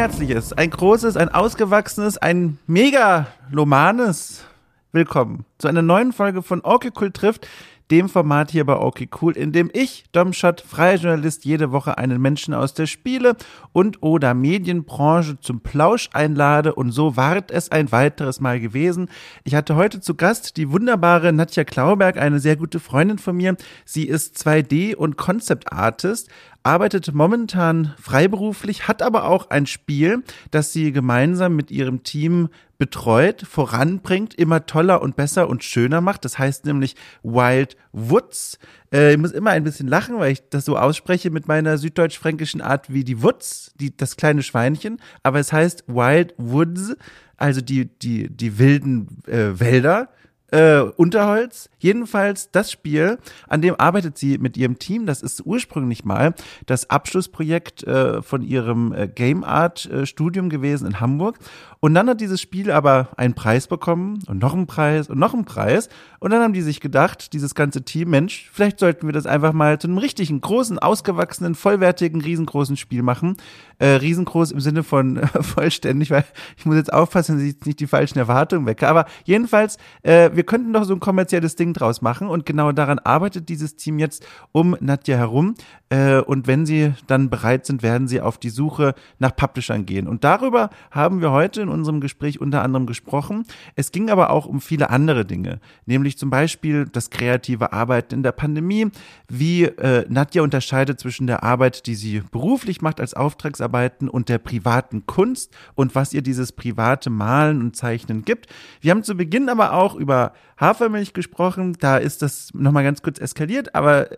Ein herzliches, ein großes, ein ausgewachsenes, ein megalomanes Willkommen zu einer neuen Folge von Cool trifft, dem Format hier bei Okay Cool, in dem ich, Domschott, freier Journalist, jede Woche einen Menschen aus der Spiele- und oder Medienbranche zum Plausch einlade und so ward es ein weiteres Mal gewesen. Ich hatte heute zu Gast die wunderbare Nadja Klauberg, eine sehr gute Freundin von mir. Sie ist 2D- und Concept Artist, arbeitet momentan freiberuflich, hat aber auch ein Spiel, das sie gemeinsam mit ihrem Team betreut, voranbringt, immer toller und besser und schöner macht. Das heißt nämlich Wild Woods. Äh, ich muss immer ein bisschen lachen, weil ich das so ausspreche mit meiner süddeutsch-fränkischen Art wie die Woods, die, das kleine Schweinchen. Aber es heißt Wild Woods, also die, die, die wilden äh, Wälder äh, Unterholz. Jedenfalls das Spiel, an dem arbeitet sie mit ihrem Team. Das ist ursprünglich mal das Abschlussprojekt äh, von ihrem äh, Game Art äh, Studium gewesen in Hamburg. Und dann hat dieses Spiel aber einen Preis bekommen und noch einen Preis und noch einen Preis. Und dann haben die sich gedacht, dieses ganze Team, Mensch, vielleicht sollten wir das einfach mal zu einem richtigen, großen, ausgewachsenen, vollwertigen, riesengroßen Spiel machen. Äh, riesengroß im Sinne von äh, vollständig, weil ich muss jetzt aufpassen, dass ich nicht die falschen Erwartungen wecke. Aber jedenfalls, äh, wir könnten doch so ein kommerzielles Ding draus machen. Und genau daran arbeitet dieses Team jetzt um Nadja herum. Äh, und wenn sie dann bereit sind, werden sie auf die Suche nach Publishern gehen. Und darüber haben wir heute in unserem Gespräch unter anderem gesprochen. Es ging aber auch um viele andere Dinge, nämlich zum Beispiel das kreative Arbeiten in der Pandemie, wie äh, Nadja unterscheidet zwischen der Arbeit, die sie beruflich macht als Auftragsarbeiten und der privaten Kunst und was ihr dieses private Malen und Zeichnen gibt. Wir haben zu Beginn aber auch über Hafermilch gesprochen. Da ist das nochmal ganz kurz eskaliert, aber,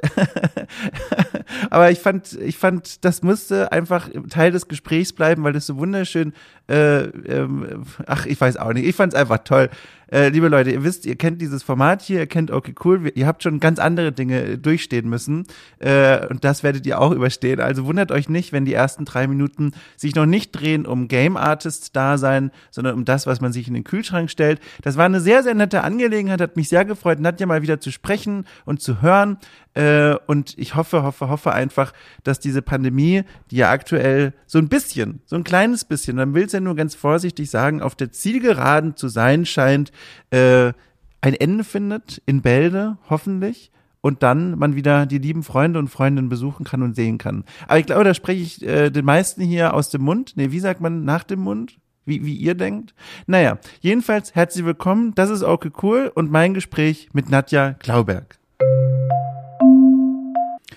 aber ich fand, ich fand, das musste einfach Teil des Gesprächs bleiben, weil das so wunderschön, äh, ähm, ach, ich weiß auch nicht. Ich fand es einfach toll. Äh, liebe Leute, ihr wisst, ihr kennt dieses Format hier, ihr kennt okay cool, ihr habt schon ganz andere Dinge durchstehen müssen äh, und das werdet ihr auch überstehen. Also wundert euch nicht, wenn die ersten drei Minuten sich noch nicht drehen um Game Artist Dasein, sondern um das, was man sich in den Kühlschrank stellt. Das war eine sehr, sehr nette Angelegenheit, hat mich sehr gefreut, Nadja mal wieder zu sprechen und zu hören. Äh, und ich hoffe, hoffe, hoffe einfach, dass diese Pandemie, die ja aktuell so ein bisschen, so ein kleines bisschen, man will es ja nur ganz vorsichtig sagen, auf der Zielgeraden zu sein scheint, äh, ein Ende findet in Bälde, hoffentlich. Und dann man wieder die lieben Freunde und Freundinnen besuchen kann und sehen kann. Aber ich glaube, da spreche ich äh, den meisten hier aus dem Mund. Nee, wie sagt man nach dem Mund? Wie, wie ihr denkt? Naja, jedenfalls herzlich willkommen. Das ist okay cool und mein Gespräch mit Nadja Glauberg.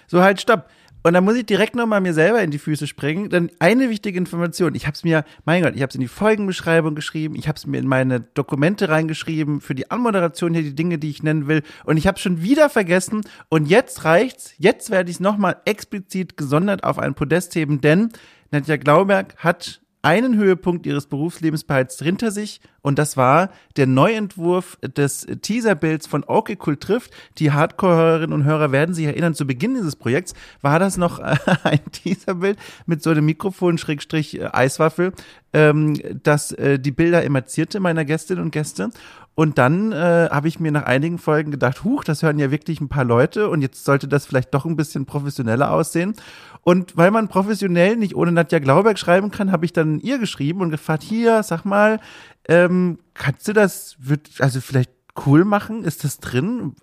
So, halt, stopp. Und dann muss ich direkt nochmal mir selber in die Füße springen. Dann eine wichtige Information. Ich habe es mir, mein Gott, ich habe es in die Folgenbeschreibung geschrieben. Ich habe es mir in meine Dokumente reingeschrieben für die Anmoderation hier, die Dinge, die ich nennen will. Und ich habe schon wieder vergessen. Und jetzt reicht's. Jetzt werde ich es nochmal explizit gesondert auf ein Podest heben, denn Nadja Glauberg hat einen Höhepunkt ihres Berufslebens bereits hinter sich und das war der Neuentwurf des Teaserbilds von Okay Cool trifft. Die Hardcore-Hörerinnen und Hörer werden sich erinnern, zu Beginn dieses Projekts war das noch ein Teaserbild mit so einem Mikrofon Schrägstrich äh, Eiswaffel, ähm, das äh, die Bilder emerzierte meiner Gästinnen und Gäste und dann äh, habe ich mir nach einigen Folgen gedacht, huch, das hören ja wirklich ein paar Leute und jetzt sollte das vielleicht doch ein bisschen professioneller aussehen. Und weil man professionell nicht ohne Nadja Glauberg schreiben kann, habe ich dann ihr geschrieben und gefragt, hier, sag mal, ähm, kannst du das, wird, also vielleicht cool machen? Ist das drin?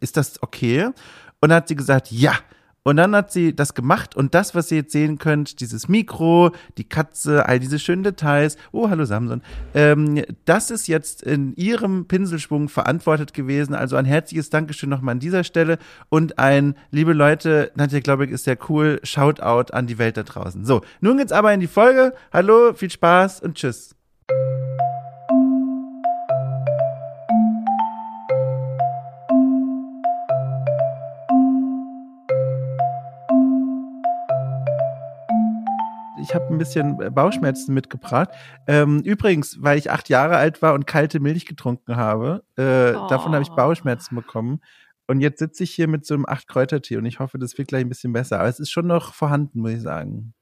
Ist das okay? Und dann hat sie gesagt, ja. Und dann hat sie das gemacht und das, was ihr jetzt sehen könnt, dieses Mikro, die Katze, all diese schönen Details, oh, hallo Samson, ähm, das ist jetzt in ihrem Pinselschwung verantwortet gewesen. Also ein herzliches Dankeschön nochmal an dieser Stelle und ein, liebe Leute, Nadja Glaubig ist sehr cool, Shoutout an die Welt da draußen. So, nun geht's aber in die Folge. Hallo, viel Spaß und tschüss. Ich habe ein bisschen äh, Bauchschmerzen mitgebracht. Ähm, übrigens, weil ich acht Jahre alt war und kalte Milch getrunken habe, äh, oh. davon habe ich Bauchschmerzen bekommen. Und jetzt sitze ich hier mit so einem Acht-Kräutertee und ich hoffe, das wird gleich ein bisschen besser. Aber es ist schon noch vorhanden, muss ich sagen.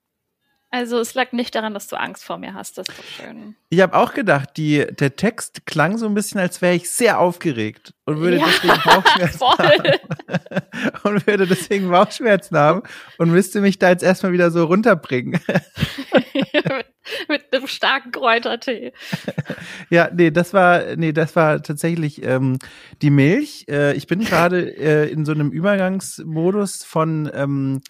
Also es lag nicht daran, dass du Angst vor mir hast, das ist doch schön. Ich habe auch gedacht, die, der Text klang so ein bisschen, als wäre ich sehr aufgeregt und würde ja, deswegen Bauchschmerzen voll. haben. und würde deswegen Bauchschmerzen haben und müsste mich da jetzt erstmal wieder so runterbringen. Mit einem starken Kräutertee. ja, nee, das war, nee, das war tatsächlich ähm, die Milch. Äh, ich bin gerade äh, in so einem Übergangsmodus von ähm,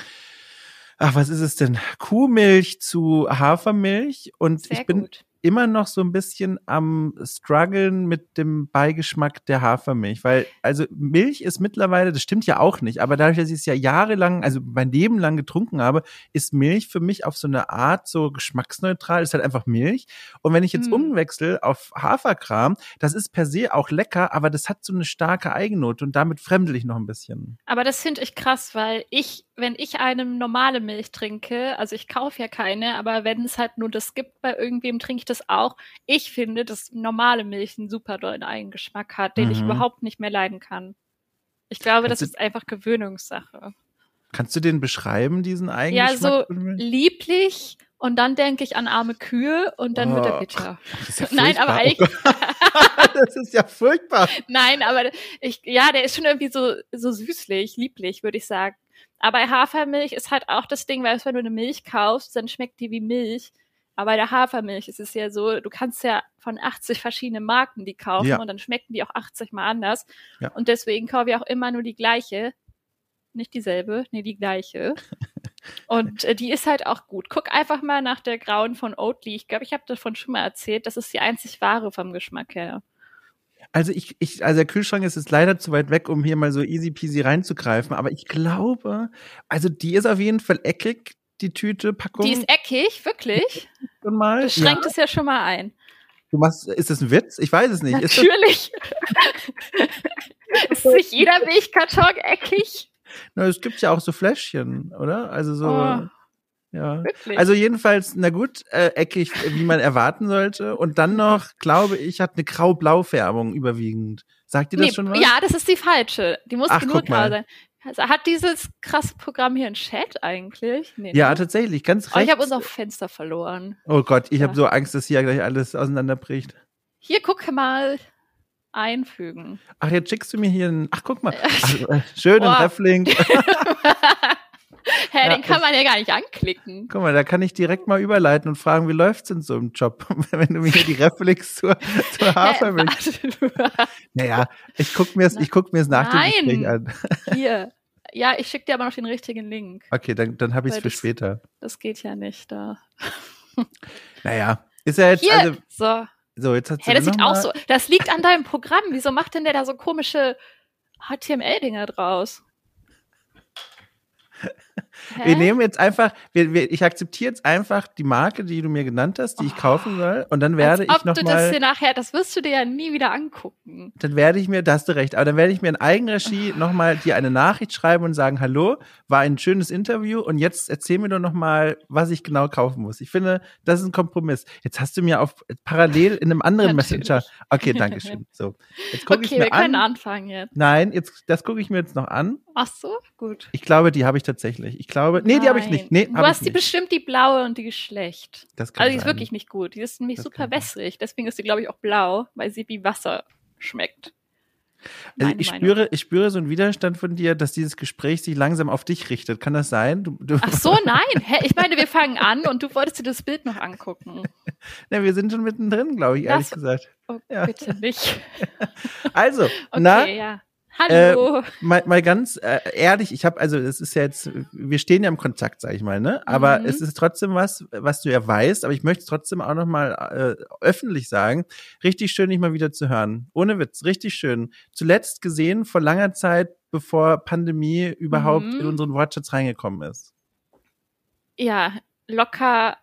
ach, was ist es denn? Kuhmilch zu Hafermilch und Sehr ich bin gut. immer noch so ein bisschen am struggeln mit dem Beigeschmack der Hafermilch, weil also Milch ist mittlerweile, das stimmt ja auch nicht, aber dadurch, dass ich es ja jahrelang, also mein Leben lang getrunken habe, ist Milch für mich auf so eine Art so geschmacksneutral, ist halt einfach Milch und wenn ich jetzt Hm. umwechsel auf Haferkram, das ist per se auch lecker, aber das hat so eine starke Eigennote und damit fremdel ich noch ein bisschen. Aber das finde ich krass, weil ich, wenn ich eine normale Milch trinke, also ich kaufe ja keine, aber wenn es halt nur das gibt bei irgendwem, trinke ich das auch. Ich finde, dass normale Milch einen super dollen Eigengeschmack hat, den ich Mhm. überhaupt nicht mehr leiden kann. Ich glaube, Kannst das ist einfach Gewöhnungssache. Kannst du den beschreiben, diesen Ja, Eigengeschmack? so von Milch? lieblich und dann denke ich an arme Kühe und dann wird er Oh, bitter. Ja Nein, aber. Oh Gott. das ist ja furchtbar. Nein, aber ich, ja, der ist schon irgendwie so, so süßlich, lieblich, würde ich sagen. Aber bei Hafermilch ist halt auch das Ding, weil wenn du eine Milch kaufst, dann schmeckt die wie Milch. Aber bei der Hafermilch ist es ja so, du kannst ja von 80 verschiedenen Marken die kaufen Ja. und dann schmecken die auch 80 mal anders. Ja. Und deswegen kaufe ich auch immer nur die gleiche. Nicht dieselbe, nee, die gleiche. Und äh, die ist halt auch gut. Guck einfach mal nach der grauen von Oatly. Ich glaube, ich habe davon schon mal erzählt. Das ist die einzig wahre vom Geschmack her. Also ich, ich, also der Kühlschrank ist jetzt leider zu weit weg, um hier mal so easy peasy reinzugreifen. Aber ich glaube, also die ist auf jeden Fall eckig, die Tüte, Packung. Die ist eckig, wirklich. schon mal. Das schränkt ja. es ja schon mal ein. Du machst, ist das ein Witz? Ich weiß es nicht. Ist Natürlich. ist nicht jeder Milchkarton eckig? na, es gibt ja auch so Fläschchen, oder? Also so, Oh, ja. wirklich. Also jedenfalls, na gut, äh, eckig, wie man erwarten sollte. Und dann noch, glaube ich, hat eine grau-blau-Färbung überwiegend. Sagt ihr das nee, schon was? ja, das ist die falsche. Die muss Ach, nur mal. grau sein. Also, hat dieses krasse Programm hier einen Chat eigentlich? Nee, Ja, ne? tatsächlich, ganz Oh, ich habe unser Fenster verloren. Oh Gott, ich Ja. habe so Angst, dass hier gleich alles auseinanderbricht. Hier, guck mal. Einfügen. Ach, jetzt schickst du mir hier einen. Ach, guck mal. Ach, äh, schönen. Reflink. Hä, Ja, den kann es- man ja gar nicht anklicken. Guck mal, da kann ich direkt mal überleiten und fragen, wie läuft's denn so im Job, wenn du mir hier die Reflex zur, zur Hafermilch. Naja, ich guck mir's, ich guck mir's nach dem Nein. Gespräch an. Hier. Ja, ich schicke dir aber noch den richtigen Link. Okay, dann, dann habe ich's Weil für das- später. Das geht ja nicht da. Naja, ist ja jetzt, Hier, also, so. so, jetzt hat sie Hä, das sieht auch so. Das liegt an deinem Programm. Wieso macht denn der da so komische HTML-Dinger draus? Hä? Wir nehmen jetzt einfach, wir, wir, ich akzeptiere jetzt einfach die Marke, die du mir genannt hast, die ich Oh. kaufen soll, und dann werde Als ob ich noch du das mal, dir nachher, das wirst du dir ja nie wieder angucken. dann werde ich mir, da hast du recht, aber dann werde ich mir in Eigenregie noch mal dir eine Nachricht schreiben und sagen, hallo, war ein schönes Interview und jetzt erzähl mir doch noch mal, was ich genau kaufen muss. Ich finde, das ist ein Kompromiss. Jetzt hast du mir auf parallel in einem anderen. Messenger. Okay, danke schön. So, jetzt gucke ich Okay, wir mir können an. anfangen jetzt. Nein, jetzt das gucke ich mir jetzt noch an. Ach so, gut. Ich glaube, die habe ich tatsächlich. Ich glaube, nee, die habe ich nicht. Nee, du hast die nicht. bestimmt die blaue und die ist schlecht. Das kann Also die ist sein. wirklich nicht gut. Die ist nämlich Das super sein. wässrig. Deswegen ist sie, glaube ich, auch blau, weil sie wie Wasser schmeckt. Also ich Meinung. spüre, ich spüre so einen Widerstand von dir, dass dieses Gespräch sich langsam auf dich richtet. Kann das sein? Du, du, Ach so, nein. Hä, ich meine, wir fangen an und du wolltest dir das Bild noch angucken. Ne, wir sind schon mittendrin, glaube ich, ehrlich Das- gesagt. Oh, Ja. bitte nicht. Also, Okay, na, ja. Hallo. mal, mal ganz äh, ehrlich, ich habe, also es ist ja jetzt, wir stehen ja im Kontakt, sag ich mal, ne? Aber Mhm. es ist trotzdem was, was du ja weißt, aber ich möchte es trotzdem auch noch mal äh, öffentlich sagen. Richtig schön, dich mal wieder zu hören. Ohne Witz, richtig schön. Zuletzt gesehen vor langer Zeit, bevor Pandemie überhaupt Mhm. in unseren Wortschatz reingekommen ist. ja, locker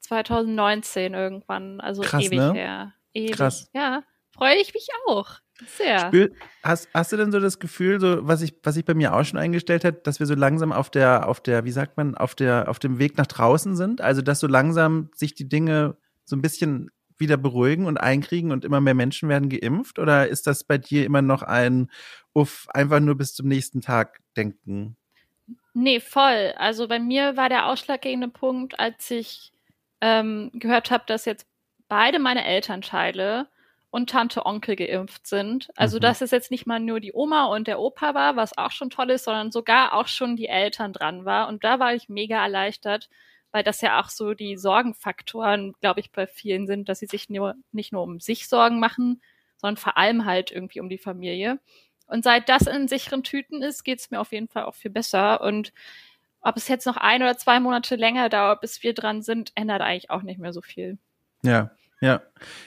2019 irgendwann. Also Krass, ewig ne? her. Ewig. Krass. Ja, freue ich mich auch. Sehr. Spür, hast, hast du denn so das Gefühl, so was ich, was ich bei mir auch schon eingestellt hat, dass wir so langsam auf der, auf der, wie sagt man, auf der, auf dem Weg nach draußen sind? Also dass so langsam sich die Dinge so ein bisschen wieder beruhigen und einkriegen und immer mehr Menschen werden geimpft? Oder ist das bei dir immer noch ein Uff, einfach nur bis zum nächsten Tag denken? Nee, voll. Also bei mir war der ausschlaggebende Punkt, als ich ähm, gehört habe, dass jetzt beide meine Elternteile und Tante Onkel geimpft sind. Also Mhm. dass es jetzt nicht mal nur die Oma und der Opa war, was auch schon toll ist, sondern sogar auch schon die Eltern dran war. Und da war ich mega erleichtert, weil das ja auch so die Sorgenfaktoren, glaube ich, bei vielen sind, dass sie sich nur, nicht nur um sich Sorgen machen, sondern vor allem halt irgendwie um die Familie. Und seit das in sicheren Tüten ist, geht es mir auf jeden Fall auch viel besser. Und ob es jetzt noch ein oder zwei Monate länger dauert, bis wir dran sind, ändert eigentlich auch nicht mehr so viel. Ja, ja,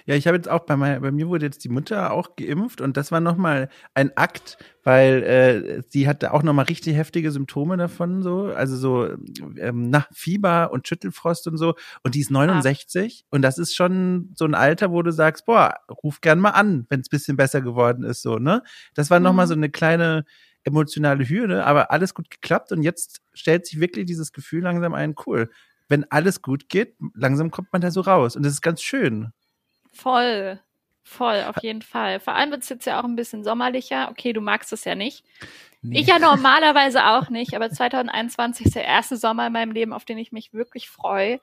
ja, ich habe jetzt auch bei, mein, bei mir wurde jetzt die Mutter auch geimpft und das war nochmal ein Akt, weil äh, sie hatte auch nochmal richtig heftige Symptome davon, so, also so ähm, nach Fieber und Schüttelfrost und so. Und die ist 69 ah. und das ist schon so ein Alter, wo du sagst, boah, ruf gern mal an, wenn es bisschen besser geworden ist, so, ne? Das war nochmal mhm. so eine kleine emotionale Hürde, aber alles gut geklappt und jetzt stellt sich wirklich dieses Gefühl langsam ein, cool, wenn alles gut geht, langsam kommt man da so raus. Und das ist ganz schön. Voll. Voll, auf jeden Fall. Vor allem wird es jetzt ja auch ein bisschen sommerlicher. Okay, du magst es ja nicht. Nee. Ich ja normalerweise auch nicht, aber 2021 ist der erste Sommer in meinem Leben, auf den ich mich wirklich freue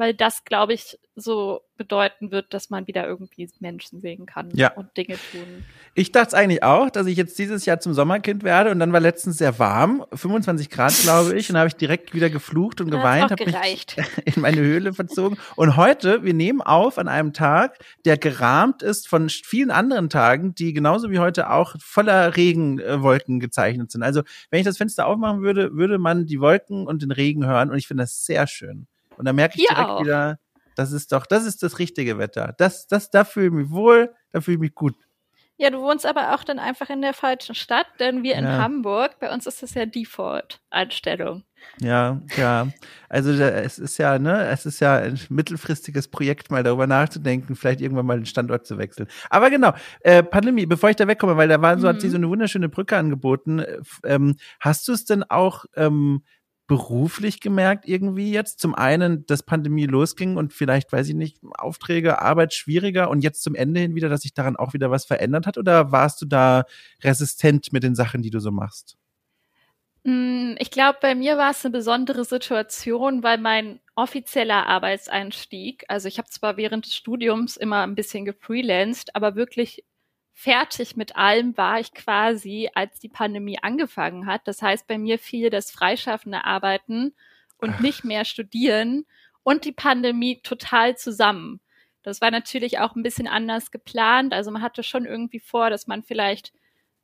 weil das, glaube ich, so bedeuten wird, dass man wieder irgendwie Menschen sehen kann ja. und Dinge tun. Ich dachte eigentlich auch, dass ich jetzt dieses Jahr zum Sommerkind werde und dann war letztens sehr warm, 25 Grad, glaube ich, und habe ich direkt wieder geflucht und geweint, habe mich in meine Höhle verzogen. Und heute, wir nehmen auf an einem Tag, der gerahmt ist von vielen anderen Tagen, die genauso wie heute auch voller Regenwolken gezeichnet sind. Also, wenn ich das Fenster aufmachen würde, würde man die Wolken und den Regen hören und ich finde das sehr schön. Und da merke ich Hier direkt auch. wieder, das ist doch, das ist das richtige Wetter. Das, das, da fühle ich mich wohl, da fühle ich mich gut. Ja, du wohnst aber auch dann einfach in der falschen Stadt, denn wir in ja. Hamburg, bei uns ist das ja Default-Einstellung. Ja, ja. Also es ist ja, ne, es ist ja ein mittelfristiges Projekt, mal darüber nachzudenken, vielleicht irgendwann mal den Standort zu wechseln. Aber genau, äh, Pandemie, bevor ich da wegkomme, weil da war so, mhm. hat sie so eine wunderschöne Brücke angeboten. Äh, ähm, hast du es denn auch ähm, beruflich gemerkt irgendwie jetzt? Zum einen, dass Pandemie losging und vielleicht, weiß ich nicht, Aufträge, Arbeit schwieriger und jetzt zum Ende hin wieder, dass sich daran auch wieder was verändert hat? Oder warst du da resistent mit den Sachen, die du so machst? Mm, ich glaube, bei mir war es eine besondere Situation, weil mein offizieller Arbeitseinstieg, also ich habe zwar während des Studiums immer ein bisschen gefreelanced, aber wirklich fertig mit allem war ich quasi, als die Pandemie angefangen hat. Das heißt, bei mir fiel das freischaffende Arbeiten und Ach. nicht mehr studieren und die Pandemie total zusammen. Das war natürlich auch ein bisschen anders geplant. Also man hatte schon irgendwie vor, dass man vielleicht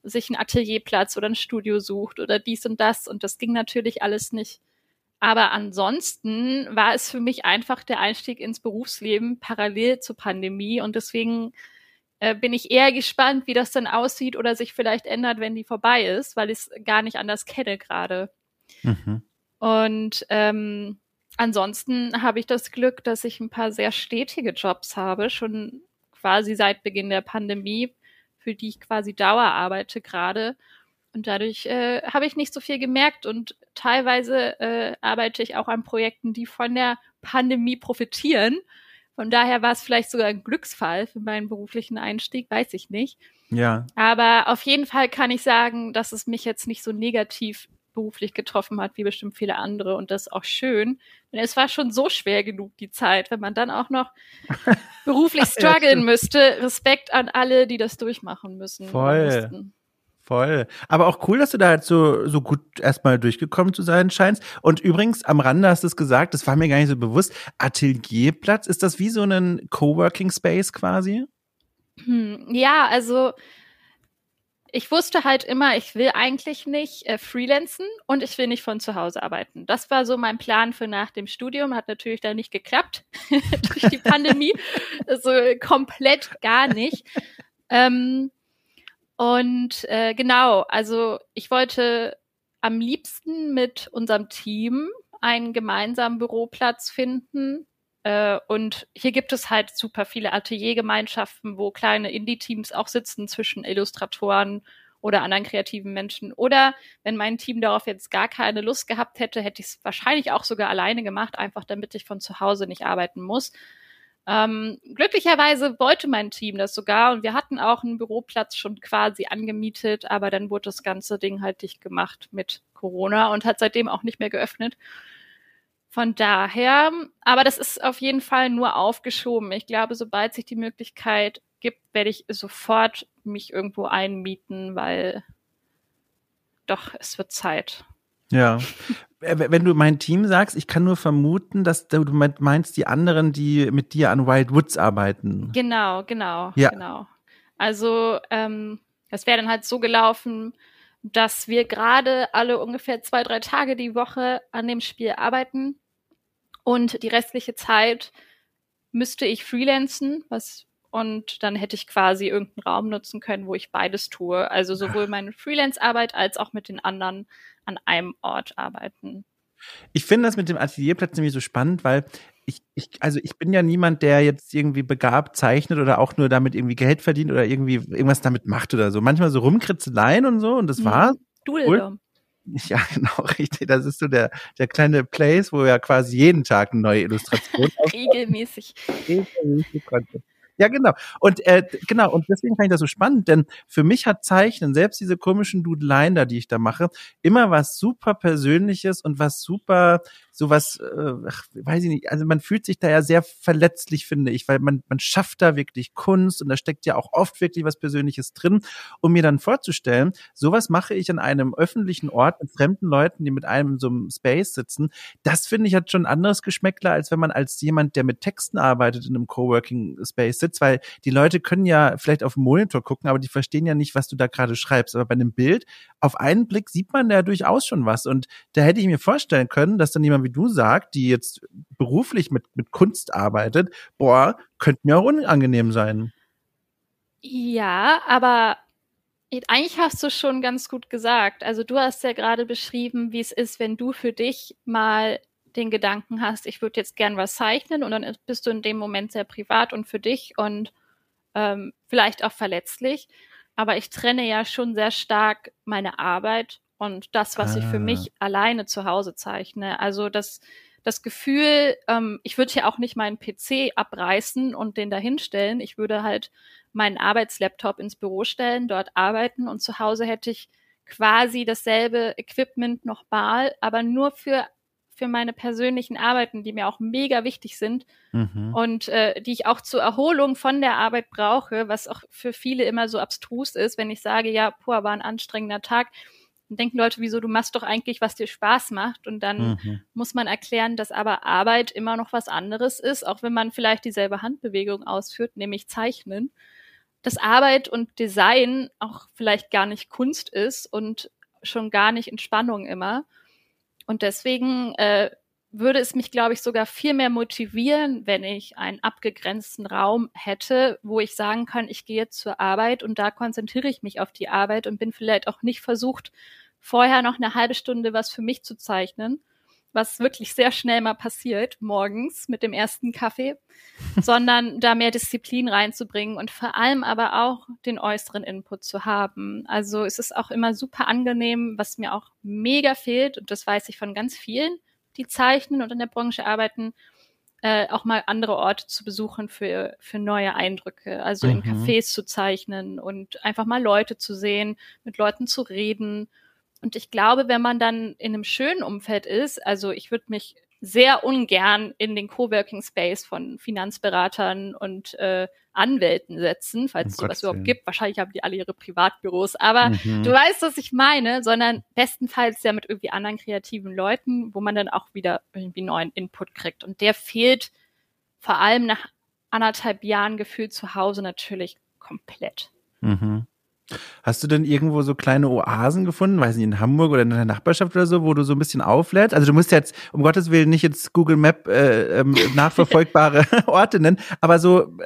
sich einen Atelierplatz oder ein Studio sucht oder dies und das. Und das ging natürlich alles nicht. Aber ansonsten war es für mich einfach der Einstieg ins Berufsleben parallel zur Pandemie. Und deswegen äh, bin ich eher gespannt, wie das dann aussieht oder sich vielleicht ändert, wenn die vorbei ist, weil ich es gar nicht anders kenne gerade. Mhm. Und ähm, ansonsten habe ich das Glück, dass ich ein paar sehr stetige Jobs habe, schon quasi seit Beginn der Pandemie, für die ich quasi Dauer arbeite gerade. Und dadurch äh, habe ich nicht so viel gemerkt und teilweise äh, arbeite ich auch an Projekten, die von der Pandemie profitieren von daher war es vielleicht sogar ein Glücksfall für meinen beruflichen Einstieg, weiß ich nicht. Ja. Aber auf jeden Fall kann ich sagen, dass es mich jetzt nicht so negativ beruflich getroffen hat wie bestimmt viele andere und das ist auch schön. Denn es war schon so schwer genug die Zeit, wenn man dann auch noch beruflich strugglen ja, müsste. Respekt an alle, die das durchmachen müssen. Voll. Voll. Aber auch cool, dass du da halt so, so gut erstmal durchgekommen zu sein scheinst. Und übrigens, am Rande hast du es gesagt, das war mir gar nicht so bewusst. Atelierplatz, ist das wie so ein Coworking Space quasi? Hm, ja, also ich wusste halt immer, ich will eigentlich nicht äh, freelancen und ich will nicht von zu Hause arbeiten. Das war so mein Plan für nach dem Studium. Hat natürlich dann nicht geklappt durch die Pandemie. also komplett gar nicht. Ähm, und äh, genau, also ich wollte am liebsten mit unserem Team einen gemeinsamen Büroplatz finden. Äh, und hier gibt es halt super viele Ateliergemeinschaften, wo kleine Indie-Teams auch sitzen zwischen Illustratoren oder anderen kreativen Menschen. Oder wenn mein Team darauf jetzt gar keine Lust gehabt hätte, hätte ich es wahrscheinlich auch sogar alleine gemacht, einfach damit ich von zu Hause nicht arbeiten muss. Ähm, glücklicherweise wollte mein Team das sogar und wir hatten auch einen Büroplatz schon quasi angemietet, aber dann wurde das ganze Ding halt dicht gemacht mit Corona und hat seitdem auch nicht mehr geöffnet. Von daher, aber das ist auf jeden Fall nur aufgeschoben. Ich glaube, sobald sich die Möglichkeit gibt, werde ich sofort mich irgendwo einmieten, weil doch, es wird Zeit. Ja. wenn du mein Team sagst, ich kann nur vermuten, dass du meinst die anderen, die mit dir an Wild Woods arbeiten. Genau, genau, ja. genau. Also ähm, das wäre dann halt so gelaufen, dass wir gerade alle ungefähr zwei, drei Tage die Woche an dem Spiel arbeiten und die restliche Zeit müsste ich freelancen, was und dann hätte ich quasi irgendeinen Raum nutzen können, wo ich beides tue. Also sowohl meine Freelance-Arbeit als auch mit den anderen an einem Ort arbeiten. Ich finde das mit dem Atelierplatz nämlich so spannend, weil ich, ich, also ich bin ja niemand, der jetzt irgendwie begabt zeichnet oder auch nur damit irgendwie Geld verdient oder irgendwie irgendwas damit macht oder so. Manchmal so Rumkritzeleien und so und das mhm. war. Cool. Ja, genau, richtig. Das ist so der, der kleine Place, wo ja quasi jeden Tag eine neue Illustration Regelmäßig. Regelmäßig. Ja, genau. Und äh, genau, und deswegen fand ich das so spannend, denn für mich hat Zeichnen, selbst diese komischen Dudeleien da, die ich da mache, immer was super Persönliches und was super, sowas, äh, ach, weiß ich nicht, also man fühlt sich da ja sehr verletzlich, finde ich, weil man, man schafft da wirklich Kunst und da steckt ja auch oft wirklich was Persönliches drin, um mir dann vorzustellen, sowas mache ich an einem öffentlichen Ort mit fremden Leuten, die mit einem in so einem Space sitzen. Das finde ich hat schon anderes Geschmäckler, als wenn man als jemand, der mit Texten arbeitet in einem Coworking Space sitzt, weil die Leute können ja vielleicht auf dem Monitor gucken, aber die verstehen ja nicht, was du da gerade schreibst. Aber bei einem Bild, auf einen Blick sieht man da durchaus schon was. Und da hätte ich mir vorstellen können, dass dann jemand wie du sagt, die jetzt beruflich mit, mit Kunst arbeitet, boah, könnte mir auch unangenehm sein. Ja, aber eigentlich hast du schon ganz gut gesagt. Also du hast ja gerade beschrieben, wie es ist, wenn du für dich mal den Gedanken hast, ich würde jetzt gern was zeichnen und dann bist du in dem Moment sehr privat und für dich und ähm, vielleicht auch verletzlich. Aber ich trenne ja schon sehr stark meine Arbeit und das, was ah. ich für mich ah. alleine zu Hause zeichne. Also das, das Gefühl, ähm, ich würde ja auch nicht meinen PC abreißen und den dahinstellen. Ich würde halt meinen Arbeitslaptop ins Büro stellen, dort arbeiten und zu Hause hätte ich quasi dasselbe Equipment noch mal, aber nur für für meine persönlichen Arbeiten, die mir auch mega wichtig sind mhm. und äh, die ich auch zur Erholung von der Arbeit brauche, was auch für viele immer so abstrus ist, wenn ich sage, ja, puh, war ein anstrengender Tag. Dann denken Leute, wieso, du machst doch eigentlich, was dir Spaß macht. Und dann mhm. muss man erklären, dass aber Arbeit immer noch was anderes ist, auch wenn man vielleicht dieselbe Handbewegung ausführt, nämlich zeichnen. Dass Arbeit und Design auch vielleicht gar nicht Kunst ist und schon gar nicht Entspannung immer. Und deswegen äh, würde es mich, glaube ich, sogar viel mehr motivieren, wenn ich einen abgegrenzten Raum hätte, wo ich sagen kann, ich gehe zur Arbeit und da konzentriere ich mich auf die Arbeit und bin vielleicht auch nicht versucht, vorher noch eine halbe Stunde was für mich zu zeichnen, was wirklich sehr schnell mal passiert, morgens mit dem ersten Kaffee, sondern da mehr Disziplin reinzubringen und vor allem aber auch den äußeren Input zu haben. Also es ist auch immer super angenehm, was mir auch mega fehlt, und das weiß ich von ganz vielen, die zeichnen und in der Branche arbeiten, äh, auch mal andere Orte zu besuchen für, für neue Eindrücke. Also mhm. in Cafés zu zeichnen und einfach mal Leute zu sehen, mit Leuten zu reden und ich glaube, wenn man dann in einem schönen Umfeld ist, also ich würde mich sehr ungern in den Coworking Space von Finanzberatern und äh, Anwälten setzen, falls es sowas überhaupt gibt. Wahrscheinlich haben die alle ihre Privatbüros, aber mhm. du weißt, was ich meine, sondern bestenfalls ja mit irgendwie anderen kreativen Leuten, wo man dann auch wieder irgendwie neuen Input kriegt. Und der fehlt vor allem nach anderthalb Jahren gefühlt zu Hause natürlich komplett. Mhm. Hast du denn irgendwo so kleine Oasen gefunden, weiß nicht, in Hamburg oder in der Nachbarschaft oder so, wo du so ein bisschen auflädst? Also du musst jetzt, um Gottes Willen, nicht jetzt Google Map äh, ähm, nachverfolgbare Orte nennen, aber so,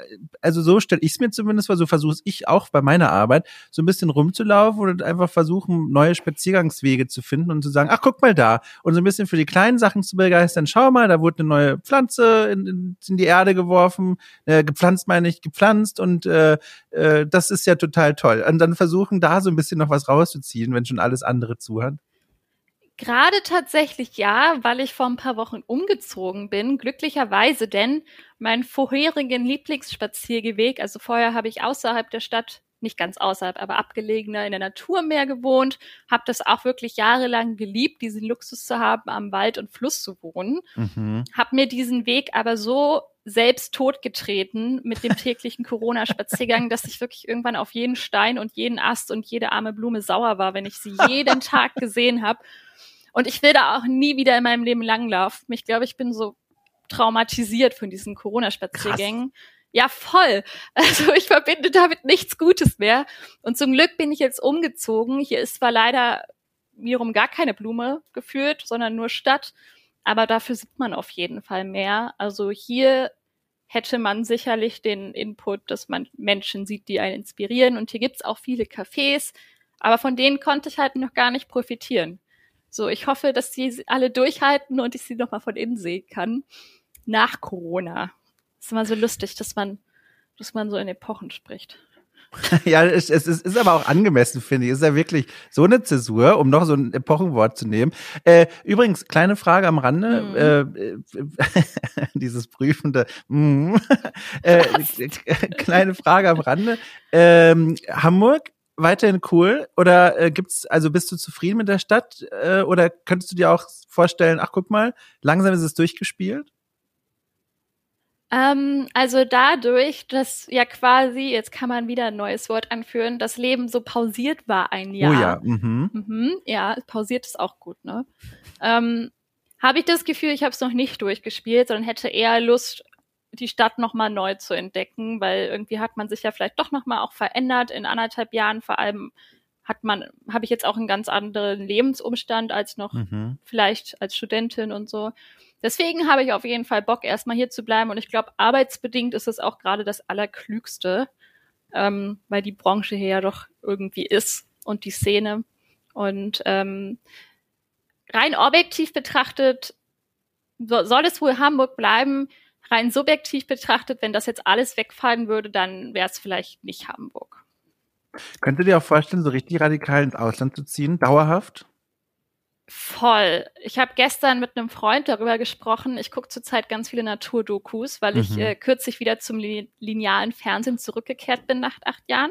also so stelle ich es mir zumindest vor, so versuche ich auch bei meiner Arbeit, so ein bisschen rumzulaufen und einfach versuchen, neue Spaziergangswege zu finden und zu sagen, ach, guck mal da. Und so ein bisschen für die kleinen Sachen zu begeistern, schau mal, da wurde eine neue Pflanze in, in, in die Erde geworfen, äh, gepflanzt meine ich, gepflanzt und äh, äh, das ist ja total toll. Und dann dann versuchen, da so ein bisschen noch was rauszuziehen, wenn schon alles andere zuhört? Gerade tatsächlich ja, weil ich vor ein paar Wochen umgezogen bin, glücklicherweise, denn meinen vorherigen Lieblingsspaziergeweg, also vorher habe ich außerhalb der Stadt, nicht ganz außerhalb, aber abgelegener in der Natur mehr gewohnt, habe das auch wirklich jahrelang geliebt, diesen Luxus zu haben, am Wald und Fluss zu wohnen, mhm. habe mir diesen Weg aber so selbst totgetreten mit dem täglichen Corona-Spaziergang, dass ich wirklich irgendwann auf jeden Stein und jeden Ast und jede arme Blume sauer war, wenn ich sie jeden Tag gesehen habe. Und ich will da auch nie wieder in meinem Leben langlaufen. Ich glaube, ich bin so traumatisiert von diesen Corona-Spaziergängen. Ja, voll. Also ich verbinde damit nichts Gutes mehr. Und zum Glück bin ich jetzt umgezogen. Hier ist zwar leider wiederum gar keine Blume geführt, sondern nur Stadt. Aber dafür sieht man auf jeden Fall mehr. Also hier hätte man sicherlich den Input, dass man Menschen sieht, die einen inspirieren. Und hier gibt's auch viele Cafés, aber von denen konnte ich halt noch gar nicht profitieren. So, ich hoffe, dass sie alle durchhalten und ich sie nochmal von innen sehen kann. Nach Corona. Ist immer so lustig, dass man, dass man so in Epochen spricht. ja, es, es, ist, ist aber auch angemessen, finde ich. Es ist ja wirklich so eine Zäsur, um noch so ein Epochenwort zu nehmen. Äh, übrigens, kleine Frage am Rande. Mhm. Äh, dieses prüfende. Mm, äh, kleine Frage am Rande. Ähm, Hamburg weiterhin cool oder äh, gibt's also bist du zufrieden mit der Stadt äh, oder könntest du dir auch vorstellen, ach guck mal, langsam ist es durchgespielt? Ähm, also dadurch, dass ja quasi, jetzt kann man wieder ein neues Wort anführen, das Leben so pausiert war ein Jahr. Oh ja. Mhm. Mhm, ja, pausiert ist auch gut, ne? Ähm, habe ich das Gefühl, ich habe es noch nicht durchgespielt, sondern hätte eher Lust, die Stadt nochmal neu zu entdecken, weil irgendwie hat man sich ja vielleicht doch nochmal auch verändert in anderthalb Jahren. Vor allem hat man, habe ich jetzt auch einen ganz anderen Lebensumstand als noch mhm. vielleicht als Studentin und so. Deswegen habe ich auf jeden Fall Bock, erstmal hier zu bleiben. Und ich glaube, arbeitsbedingt ist es auch gerade das Allerklügste, ähm, weil die Branche hier ja doch irgendwie ist und die Szene. Und ähm, rein objektiv betrachtet soll es wohl Hamburg bleiben. Rein subjektiv betrachtet, wenn das jetzt alles wegfallen würde, dann wäre es vielleicht nicht Hamburg. Könnt ihr dir auch vorstellen, so richtig radikal ins Ausland zu ziehen, dauerhaft? Voll. Ich habe gestern mit einem Freund darüber gesprochen. Ich gucke zurzeit ganz viele Naturdokus, weil ich mhm. äh, kürzlich wieder zum linearen Fernsehen zurückgekehrt bin nach acht Jahren.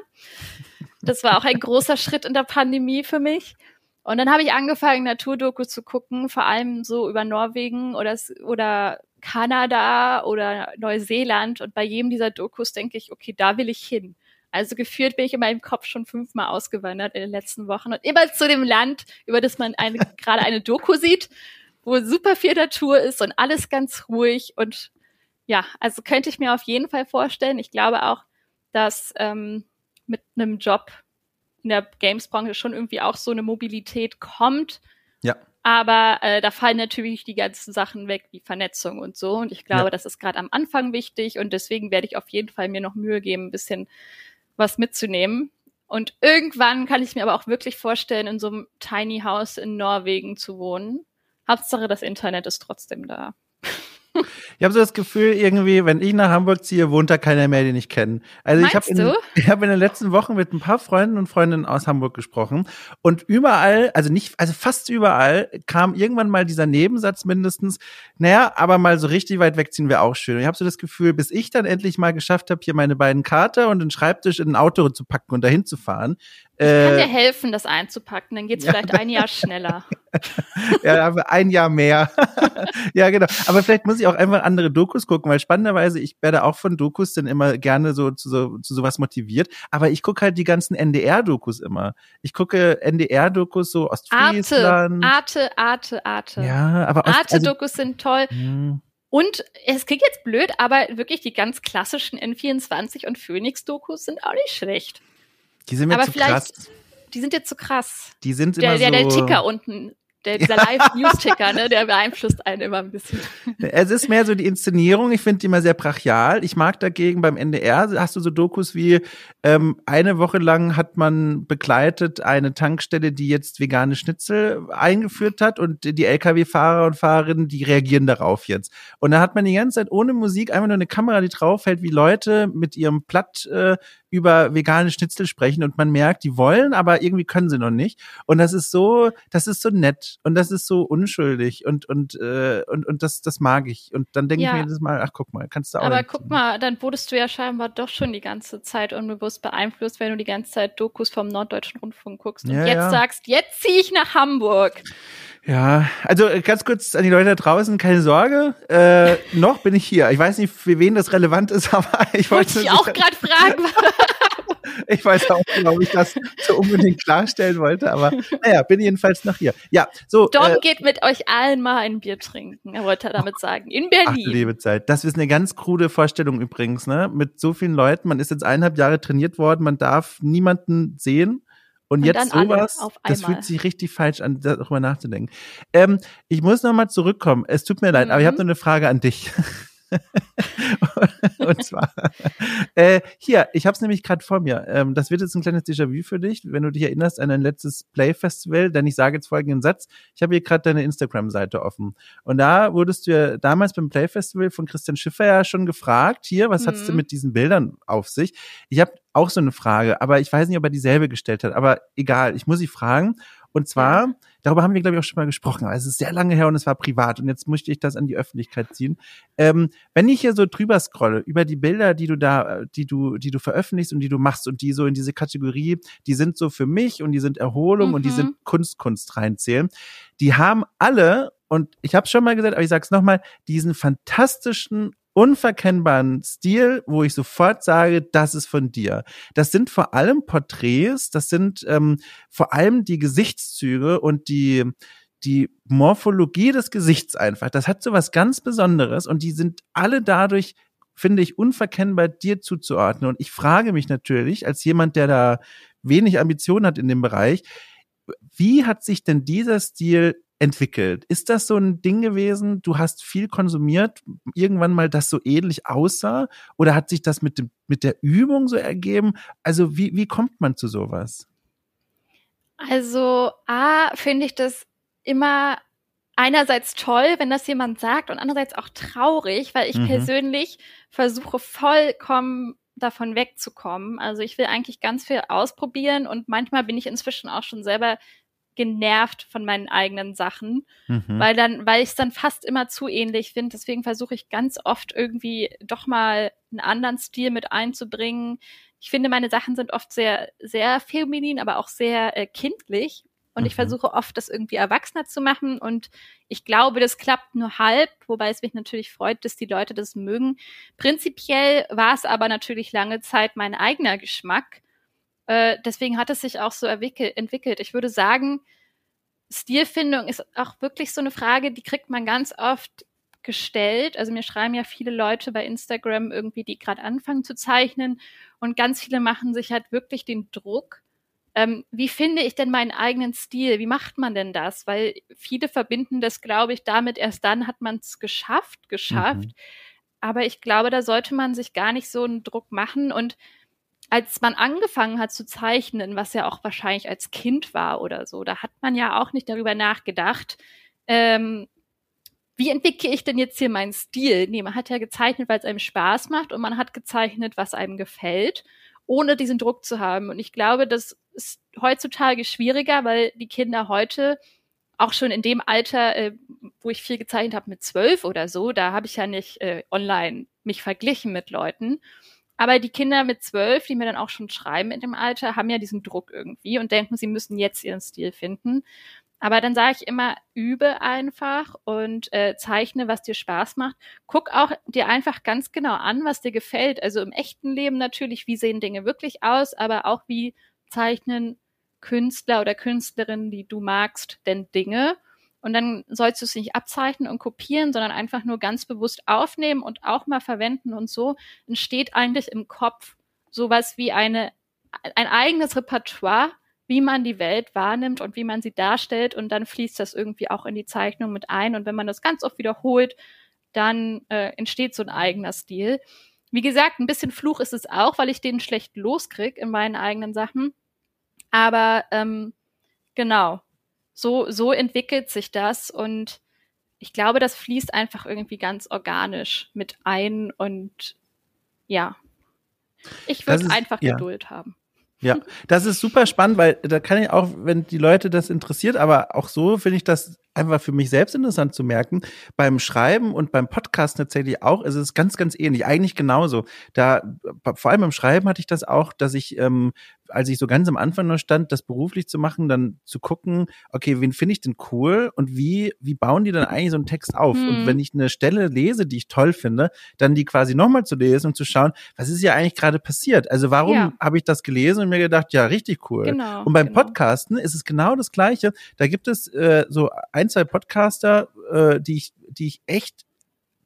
Das war auch ein großer Schritt in der Pandemie für mich. Und dann habe ich angefangen, Naturdokus zu gucken, vor allem so über Norwegen oder, oder Kanada oder Neuseeland. Und bei jedem dieser Dokus denke ich, okay, da will ich hin. Also geführt bin ich in meinem Kopf schon fünfmal ausgewandert in den letzten Wochen und immer zu dem Land, über das man eine, gerade eine Doku sieht, wo super viel Natur ist und alles ganz ruhig und ja, also könnte ich mir auf jeden Fall vorstellen. Ich glaube auch, dass ähm, mit einem Job in der Games-Branche schon irgendwie auch so eine Mobilität kommt. Ja. Aber äh, da fallen natürlich die ganzen Sachen weg, wie Vernetzung und so. Und ich glaube, ja. das ist gerade am Anfang wichtig und deswegen werde ich auf jeden Fall mir noch Mühe geben, ein bisschen was mitzunehmen. Und irgendwann kann ich mir aber auch wirklich vorstellen, in so einem Tiny House in Norwegen zu wohnen. Hauptsache, das Internet ist trotzdem da. Ich habe so das Gefühl, irgendwie, wenn ich nach Hamburg ziehe, wohnt da keiner mehr, den ich kenne. Also Meinst ich habe in, hab in den letzten Wochen mit ein paar Freunden und Freundinnen aus Hamburg gesprochen und überall, also nicht, also fast überall kam irgendwann mal dieser Nebensatz mindestens, naja, aber mal so richtig weit wegziehen wäre auch schön. Und ich habe so das Gefühl, bis ich dann endlich mal geschafft habe, hier meine beiden Kater und den Schreibtisch in ein Auto zu packen und dahin zu fahren, ich kann dir äh, helfen, das einzupacken, dann geht's ja, vielleicht ein Jahr schneller. ja, da haben wir ein Jahr mehr. ja, genau. Aber vielleicht muss ich auch einfach andere Dokus gucken, weil spannenderweise, ich werde auch von Dokus dann immer gerne so zu, so, zu sowas motiviert. Aber ich gucke halt die ganzen NDR-Dokus immer. Ich gucke NDR-Dokus so Ostfriesland. Arte, Arte, Arte, Arte. Ja, aber Arte-Dokus also, sind toll. Mh. Hm. Und es klingt jetzt blöd, aber wirklich die ganz klassischen N24 und Phoenix-Dokus sind auch nicht schlecht. Die sind mir Aber zu krass. Die sind jetzt zu krass. Die sind immer der, der, der Ticker unten der, dieser Live-News-Ticker, ne, der beeinflusst einen immer ein bisschen. Es ist mehr so die Inszenierung. Ich finde die immer sehr brachial. Ich mag dagegen beim NDR, hast du so Dokus wie, ähm, eine Woche lang hat man begleitet eine Tankstelle, die jetzt vegane Schnitzel eingeführt hat und die Lkw-Fahrer und Fahrerinnen, die reagieren darauf jetzt. Und da hat man die ganze Zeit ohne Musik einfach nur eine Kamera, die draufhält, wie Leute mit ihrem Platt äh, über vegane Schnitzel sprechen und man merkt, die wollen, aber irgendwie können sie noch nicht. Und das ist so, das ist so nett und das ist so unschuldig und und äh, und und das das mag ich. Und dann denke ja. ich mir jedes Mal, ach guck mal, kannst du auch. Aber guck mal, dann wurdest du ja scheinbar doch schon die ganze Zeit unbewusst beeinflusst, wenn du die ganze Zeit Dokus vom Norddeutschen Rundfunk guckst und ja, jetzt ja. sagst, jetzt ziehe ich nach Hamburg. Ja, also äh, ganz kurz an die Leute da draußen, keine Sorge, äh, noch bin ich hier. Ich weiß nicht, für wen das relevant ist, aber ich wollte. Wollte ich auch gerade fragen. ich weiß auch genau, ob ich das so unbedingt klarstellen wollte, aber naja, bin jedenfalls noch hier. Ja, so. Dom äh, geht mit euch allen mal ein Bier trinken, er wollte damit sagen. In Berlin. Ach, liebe Zeit. Das ist eine ganz krude Vorstellung übrigens, ne? Mit so vielen Leuten, man ist jetzt eineinhalb Jahre trainiert worden, man darf niemanden sehen. Und, und jetzt sowas, das fühlt sich richtig falsch an, darüber nachzudenken. Ähm, ich muss nochmal zurückkommen. Es tut mir leid, mhm. aber ich habe mhm. noch eine Frage an dich. und zwar, äh, hier, ich habe es nämlich gerade vor mir. Ähm, das wird jetzt ein kleines Déjà-vu für dich, wenn du dich erinnerst an dein letztes Play-Festival, denn ich sage jetzt folgenden Satz. Ich habe hier gerade deine Instagram-Seite offen. Und da wurdest du ja damals beim Play-Festival von Christian Schiffer ja schon gefragt, hier, was mhm. hat's denn mit diesen Bildern auf sich? Ich habe auch so eine Frage, aber ich weiß nicht, ob er dieselbe gestellt hat. Aber egal, ich muss sie fragen. Und zwar, darüber haben wir, glaube ich, auch schon mal gesprochen, aber es ist sehr lange her und es war privat und jetzt möchte ich das an die Öffentlichkeit ziehen. Ähm, wenn ich hier so drüber scrolle, über die Bilder, die du da, die du, die du veröffentlichst und die du machst und die so in diese Kategorie, die sind so für mich und die sind Erholung mhm. und die sind mhm. Kunst, Kunst reinzählen, die haben alle, und ich habe schon mal gesagt, aber ich sage es nochmal, diesen fantastischen unverkennbaren Stil, wo ich sofort sage, das ist von dir. Das sind vor allem Porträts, das sind ähm, vor allem die Gesichtszüge und die die Morphologie des Gesichts einfach. Das hat so was ganz Besonderes und die sind alle dadurch finde ich unverkennbar dir zuzuordnen. Und ich frage mich natürlich, als jemand, der da wenig Ambitionen hat in dem Bereich, wie hat sich denn dieser Stil entwickelt. Ist das so ein Ding gewesen, du hast viel konsumiert, irgendwann mal das so ähnlich aussah? Oder hat sich das mit, dem, mit der Übung so ergeben? Also wie, wie kommt man zu sowas? Also A, finde ich das immer einerseits toll, wenn das jemand sagt und andererseits auch traurig, weil ich mhm. persönlich versuche vollkommen davon wegzukommen. Also ich will eigentlich ganz viel ausprobieren und manchmal bin ich inzwischen auch schon selber genervt von meinen eigenen Sachen, mhm. weil dann, weil ich es dann fast immer zu ähnlich finde. Deswegen versuche ich ganz oft irgendwie doch mal einen anderen Stil mit einzubringen. Ich finde, meine Sachen sind oft sehr, sehr feminin, aber auch sehr äh, kindlich. Und mhm. ich versuche oft, das irgendwie erwachsener zu machen. Und ich glaube, das klappt nur halb, wobei es mich natürlich freut, dass die Leute das mögen. Prinzipiell war es aber natürlich lange Zeit mein eigener Geschmack. Äh, deswegen hat es sich auch so entwickelt. Ich würde sagen, Stilfindung ist auch wirklich so eine Frage, die kriegt man ganz oft gestellt. Also mir schreiben ja viele Leute bei Instagram irgendwie, die gerade anfangen zu zeichnen und ganz viele machen sich halt wirklich den Druck. Ähm, wie finde ich denn meinen eigenen Stil? Wie macht man denn das? Weil viele verbinden das, glaube ich, damit, erst dann hat man es geschafft, geschafft. Mhm. Aber ich glaube, da sollte man sich gar nicht so einen Druck machen und als man angefangen hat zu zeichnen, was ja auch wahrscheinlich als Kind war oder so, da hat man ja auch nicht darüber nachgedacht, ähm, wie entwickle ich denn jetzt hier meinen Stil? Nee, man hat ja gezeichnet, weil es einem Spaß macht und man hat gezeichnet, was einem gefällt, ohne diesen Druck zu haben. Und ich glaube, das ist heutzutage schwieriger, weil die Kinder heute auch schon in dem Alter, äh, wo ich viel gezeichnet habe mit zwölf oder so, da habe ich ja nicht äh, online mich verglichen mit Leuten. Aber die Kinder mit zwölf, die mir dann auch schon schreiben in dem Alter, haben ja diesen Druck irgendwie und denken, sie müssen jetzt ihren Stil finden. Aber dann sage ich immer, übe einfach und äh, zeichne, was dir Spaß macht. Guck auch dir einfach ganz genau an, was dir gefällt. Also im echten Leben natürlich, wie sehen Dinge wirklich aus, aber auch wie zeichnen Künstler oder Künstlerinnen, die du magst, denn Dinge. Und dann sollst du es nicht abzeichnen und kopieren, sondern einfach nur ganz bewusst aufnehmen und auch mal verwenden. Und so entsteht eigentlich im Kopf sowas wie eine, ein eigenes Repertoire, wie man die Welt wahrnimmt und wie man sie darstellt. Und dann fließt das irgendwie auch in die Zeichnung mit ein. Und wenn man das ganz oft wiederholt, dann äh, entsteht so ein eigener Stil. Wie gesagt, ein bisschen Fluch ist es auch, weil ich den schlecht loskrieg in meinen eigenen Sachen. Aber ähm, genau, so, so entwickelt sich das und ich glaube, das fließt einfach irgendwie ganz organisch mit ein und ja, ich würde einfach ja. Geduld haben. Ja, das ist super spannend, weil da kann ich auch, wenn die Leute das interessiert, aber auch so finde ich das einfach für mich selbst interessant zu merken. Beim Schreiben und beim Podcast tatsächlich auch ist es ganz, ganz ähnlich. Eigentlich genauso. Da, vor allem beim Schreiben hatte ich das auch, dass ich ähm, als ich so ganz am Anfang noch stand, das beruflich zu machen, dann zu gucken, okay, wen finde ich denn cool und wie, wie bauen die dann eigentlich so einen Text auf? Hm. Und wenn ich eine Stelle lese, die ich toll finde, dann die quasi nochmal zu lesen und zu schauen, was ist ja eigentlich gerade passiert? Also warum ja. habe ich das gelesen und mir gedacht, ja, richtig cool. Genau, und beim genau. Podcasten ist es genau das Gleiche. Da gibt es äh, so ein, zwei Podcaster, äh, die ich, die ich echt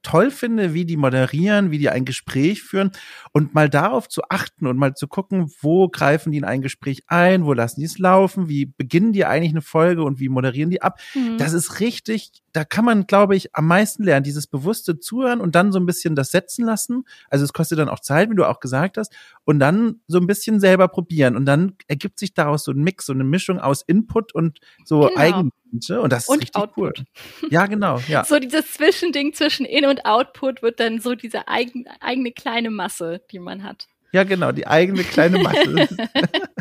toll finde, wie die moderieren, wie die ein Gespräch führen und mal darauf zu achten und mal zu gucken, wo greifen die in ein Gespräch ein, wo lassen die es laufen, wie beginnen die eigentlich eine Folge und wie moderieren die ab. Mhm. Das ist richtig, da kann man, glaube ich, am meisten lernen, dieses bewusste Zuhören und dann so ein bisschen das setzen lassen. Also es kostet dann auch Zeit, wie du auch gesagt hast, und dann so ein bisschen selber probieren und dann ergibt sich daraus so ein Mix, so eine Mischung aus Input und so genau. eigen und das ist und richtig Output. cool. Ja, genau, ja. so dieses Zwischending zwischen In- und Output wird dann so diese eigen, eigene kleine Masse, die man hat. Ja, genau, die eigene kleine Masse.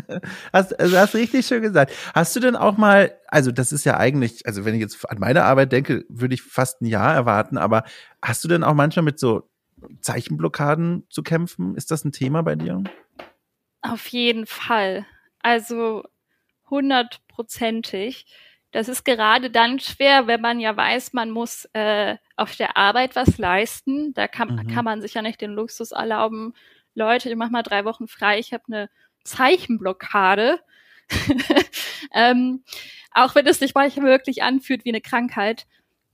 hast, also hast richtig schön gesagt. Hast du denn auch mal, also das ist ja eigentlich, also wenn ich jetzt an meine Arbeit denke, würde ich fast ein Jahr erwarten, aber hast du denn auch manchmal mit so Zeichenblockaden zu kämpfen? Ist das ein Thema bei dir? Auf jeden Fall. Also hundertprozentig. Das ist gerade dann schwer, wenn man ja weiß, man muss äh, auf der Arbeit was leisten. Da kann, mhm. kann man sich ja nicht den Luxus erlauben, Leute, ich mach mal drei Wochen frei, ich habe eine Zeichenblockade. ähm, auch wenn es sich manchmal wirklich anfühlt wie eine Krankheit.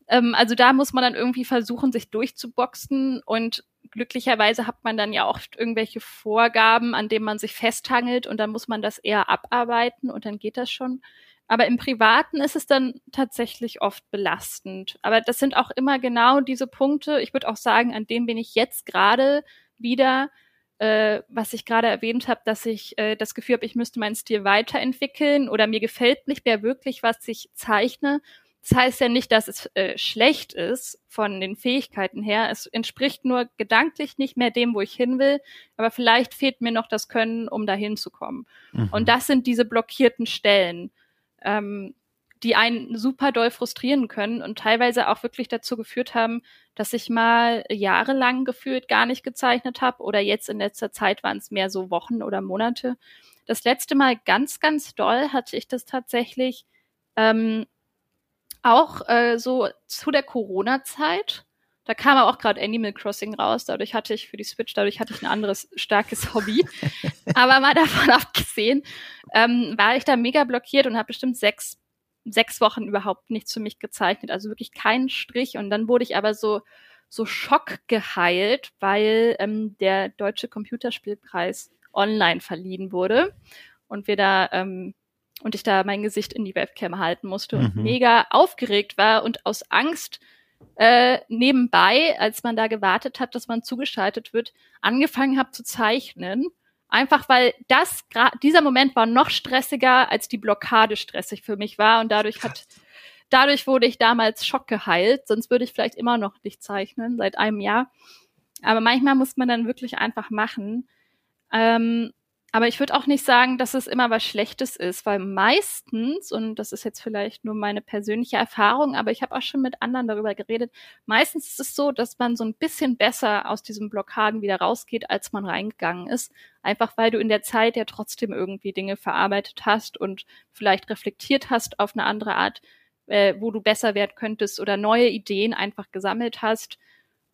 Ähm, also da muss man dann irgendwie versuchen, sich durchzuboxen und glücklicherweise hat man dann ja oft irgendwelche Vorgaben, an denen man sich festhangelt und dann muss man das eher abarbeiten und dann geht das schon. Aber im Privaten ist es dann tatsächlich oft belastend. Aber das sind auch immer genau diese Punkte. Ich würde auch sagen, an dem bin ich jetzt gerade wieder, äh, was ich gerade erwähnt habe, dass ich äh, das Gefühl habe, ich müsste meinen Stil weiterentwickeln oder mir gefällt nicht mehr wirklich, was ich zeichne. Das heißt ja nicht, dass es äh, schlecht ist von den Fähigkeiten her. Es entspricht nur gedanklich nicht mehr dem, wo ich hin will. Aber vielleicht fehlt mir noch das Können, um dahin zu kommen. Mhm. Und das sind diese blockierten Stellen ähm, die einen super doll frustrieren können und teilweise auch wirklich dazu geführt haben, dass ich mal jahrelang gefühlt gar nicht gezeichnet habe oder jetzt in letzter Zeit waren es mehr so Wochen oder Monate. Das letzte Mal ganz, ganz doll hatte ich das tatsächlich ähm, auch äh, so zu der Corona-Zeit. Da kam auch gerade Animal Crossing raus. Dadurch hatte ich für die Switch, dadurch hatte ich ein anderes starkes Hobby. Aber mal davon abgesehen, ähm, war ich da mega blockiert und habe bestimmt sechs, sechs Wochen überhaupt nichts für mich gezeichnet. Also wirklich keinen Strich. Und dann wurde ich aber so, so Schock geheilt, weil ähm, der Deutsche Computerspielpreis online verliehen wurde. Und wir da ähm, und ich da mein Gesicht in die Webcam halten musste und mhm. mega aufgeregt war und aus Angst äh, nebenbei, als man da gewartet hat, dass man zugeschaltet wird, angefangen habe zu zeichnen. Einfach weil das, dieser Moment war noch stressiger, als die Blockade stressig für mich war. Und dadurch hat, dadurch wurde ich damals Schock geheilt. Sonst würde ich vielleicht immer noch nicht zeichnen, seit einem Jahr. Aber manchmal muss man dann wirklich einfach machen. Ähm, aber ich würde auch nicht sagen, dass es immer was Schlechtes ist, weil meistens, und das ist jetzt vielleicht nur meine persönliche Erfahrung, aber ich habe auch schon mit anderen darüber geredet, meistens ist es so, dass man so ein bisschen besser aus diesen Blockaden wieder rausgeht, als man reingegangen ist. Einfach weil du in der Zeit ja trotzdem irgendwie Dinge verarbeitet hast und vielleicht reflektiert hast auf eine andere Art, äh, wo du besser werden könntest oder neue Ideen einfach gesammelt hast.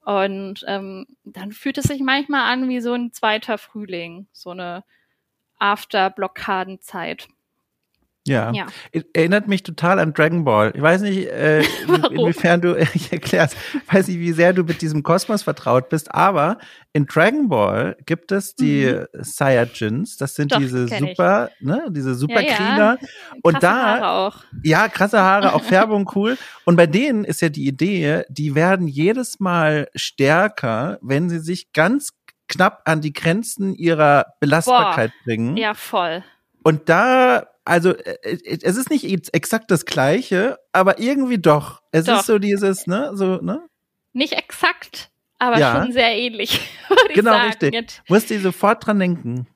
Und ähm, dann fühlt es sich manchmal an wie so ein zweiter Frühling, so eine After-Blockadenzeit. Ja. ja. Erinnert mich total an Dragon Ball. Ich weiß nicht, äh, inwiefern du, ich erklär's, weiß nicht, wie sehr du mit diesem Kosmos vertraut bist, aber in Dragon Ball gibt es die mhm. Saiyajins, das sind Doch, diese super, ich. ne, diese Superkrieger. Ja, ja. Und da, Haare auch. ja, krasse Haare, auch Färbung cool. Und bei denen ist ja die Idee, die werden jedes Mal stärker, wenn sie sich ganz knapp an die Grenzen ihrer Belastbarkeit Boah, bringen. Ja, voll. Und da, also äh, äh, es ist nicht exakt das Gleiche, aber irgendwie doch. Es doch. ist so dieses, ne, so, ne? Nicht exakt, aber ja. schon sehr ähnlich. genau, richtig. Musst du sofort dran denken.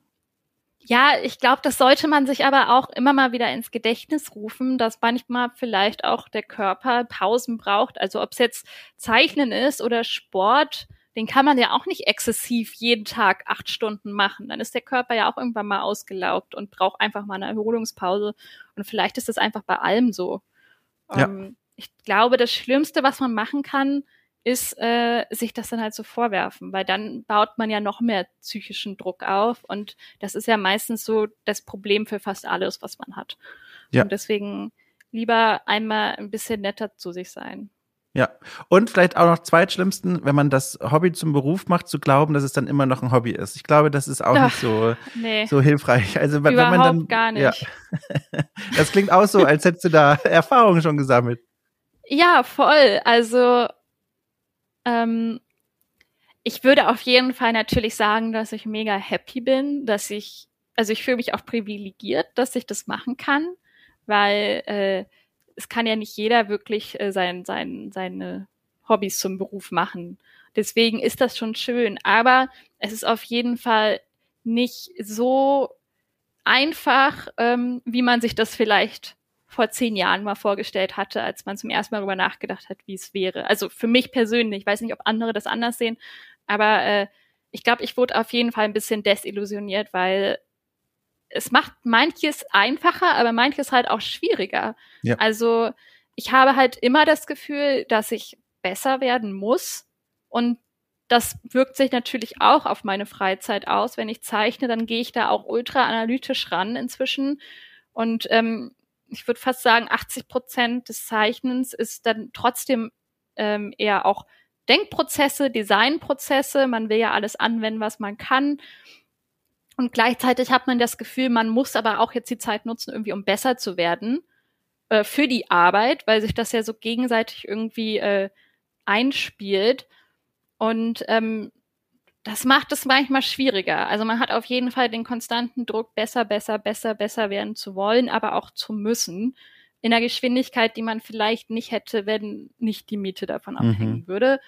Ja, ich glaube, das sollte man sich aber auch immer mal wieder ins Gedächtnis rufen, dass manchmal vielleicht auch der Körper Pausen braucht. Also ob es jetzt Zeichnen ist oder Sport, den kann man ja auch nicht exzessiv jeden Tag acht Stunden machen. Dann ist der Körper ja auch irgendwann mal ausgelaugt und braucht einfach mal eine Erholungspause. Und vielleicht ist das einfach bei allem so. Ja. Um, ähm, ich glaube, das Schlimmste, was man machen kann, ist, äh, sich das dann halt so vorwerfen, weil dann baut man ja noch mehr psychischen Druck auf und das ist ja meistens so das Problem für fast alles, was man hat. Ja. Und deswegen lieber einmal ein bisschen netter zu sich sein. Ja, und vielleicht auch noch zweitschlimmsten, wenn man das Hobby zum Beruf macht, zu glauben, dass es dann immer noch ein Hobby ist. Ich glaube, das ist auch Ach, nicht so, nee. so hilfreich. Also wenn, Überhaupt wenn man dann gar nicht. Ja. Das klingt auch so, als hättest du da Erfahrungen schon gesammelt. Ja, voll. Also ähm, ich würde auf jeden Fall natürlich sagen, dass ich mega happy bin, dass ich, also ich fühle mich auch privilegiert, dass ich das machen kann, weil äh, es kann ja nicht jeder wirklich äh, sein, sein, seine Hobbys zum Beruf machen. Deswegen ist das schon schön. Aber es ist auf jeden Fall nicht so einfach, ähm, wie man sich das vielleicht vor zehn Jahren mal vorgestellt hatte, als man zum ersten Mal darüber nachgedacht hat, wie es wäre. Also für mich persönlich, ich weiß nicht, ob andere das anders sehen, aber äh, ich glaube, ich wurde auf jeden Fall ein bisschen desillusioniert, weil es macht manches einfacher, aber manches halt auch schwieriger. Ja. Also ich habe halt immer das Gefühl, dass ich besser werden muss und das wirkt sich natürlich auch auf meine Freizeit aus. Wenn ich zeichne, dann gehe ich da auch ultra analytisch ran inzwischen. Und ähm, ich würde fast sagen, 80 Prozent des Zeichnens ist dann trotzdem ähm, eher auch Denkprozesse, Designprozesse. Man will ja alles anwenden, was man kann. Und gleichzeitig hat man das Gefühl, man muss aber auch jetzt die Zeit nutzen, irgendwie um besser zu werden äh, für die Arbeit, weil sich das ja so gegenseitig irgendwie äh, einspielt. Und ähm, das macht es manchmal schwieriger. Also man hat auf jeden Fall den konstanten Druck, besser, besser, besser, besser werden zu wollen, aber auch zu müssen. In einer Geschwindigkeit, die man vielleicht nicht hätte, wenn nicht die Miete davon mhm. abhängen würde.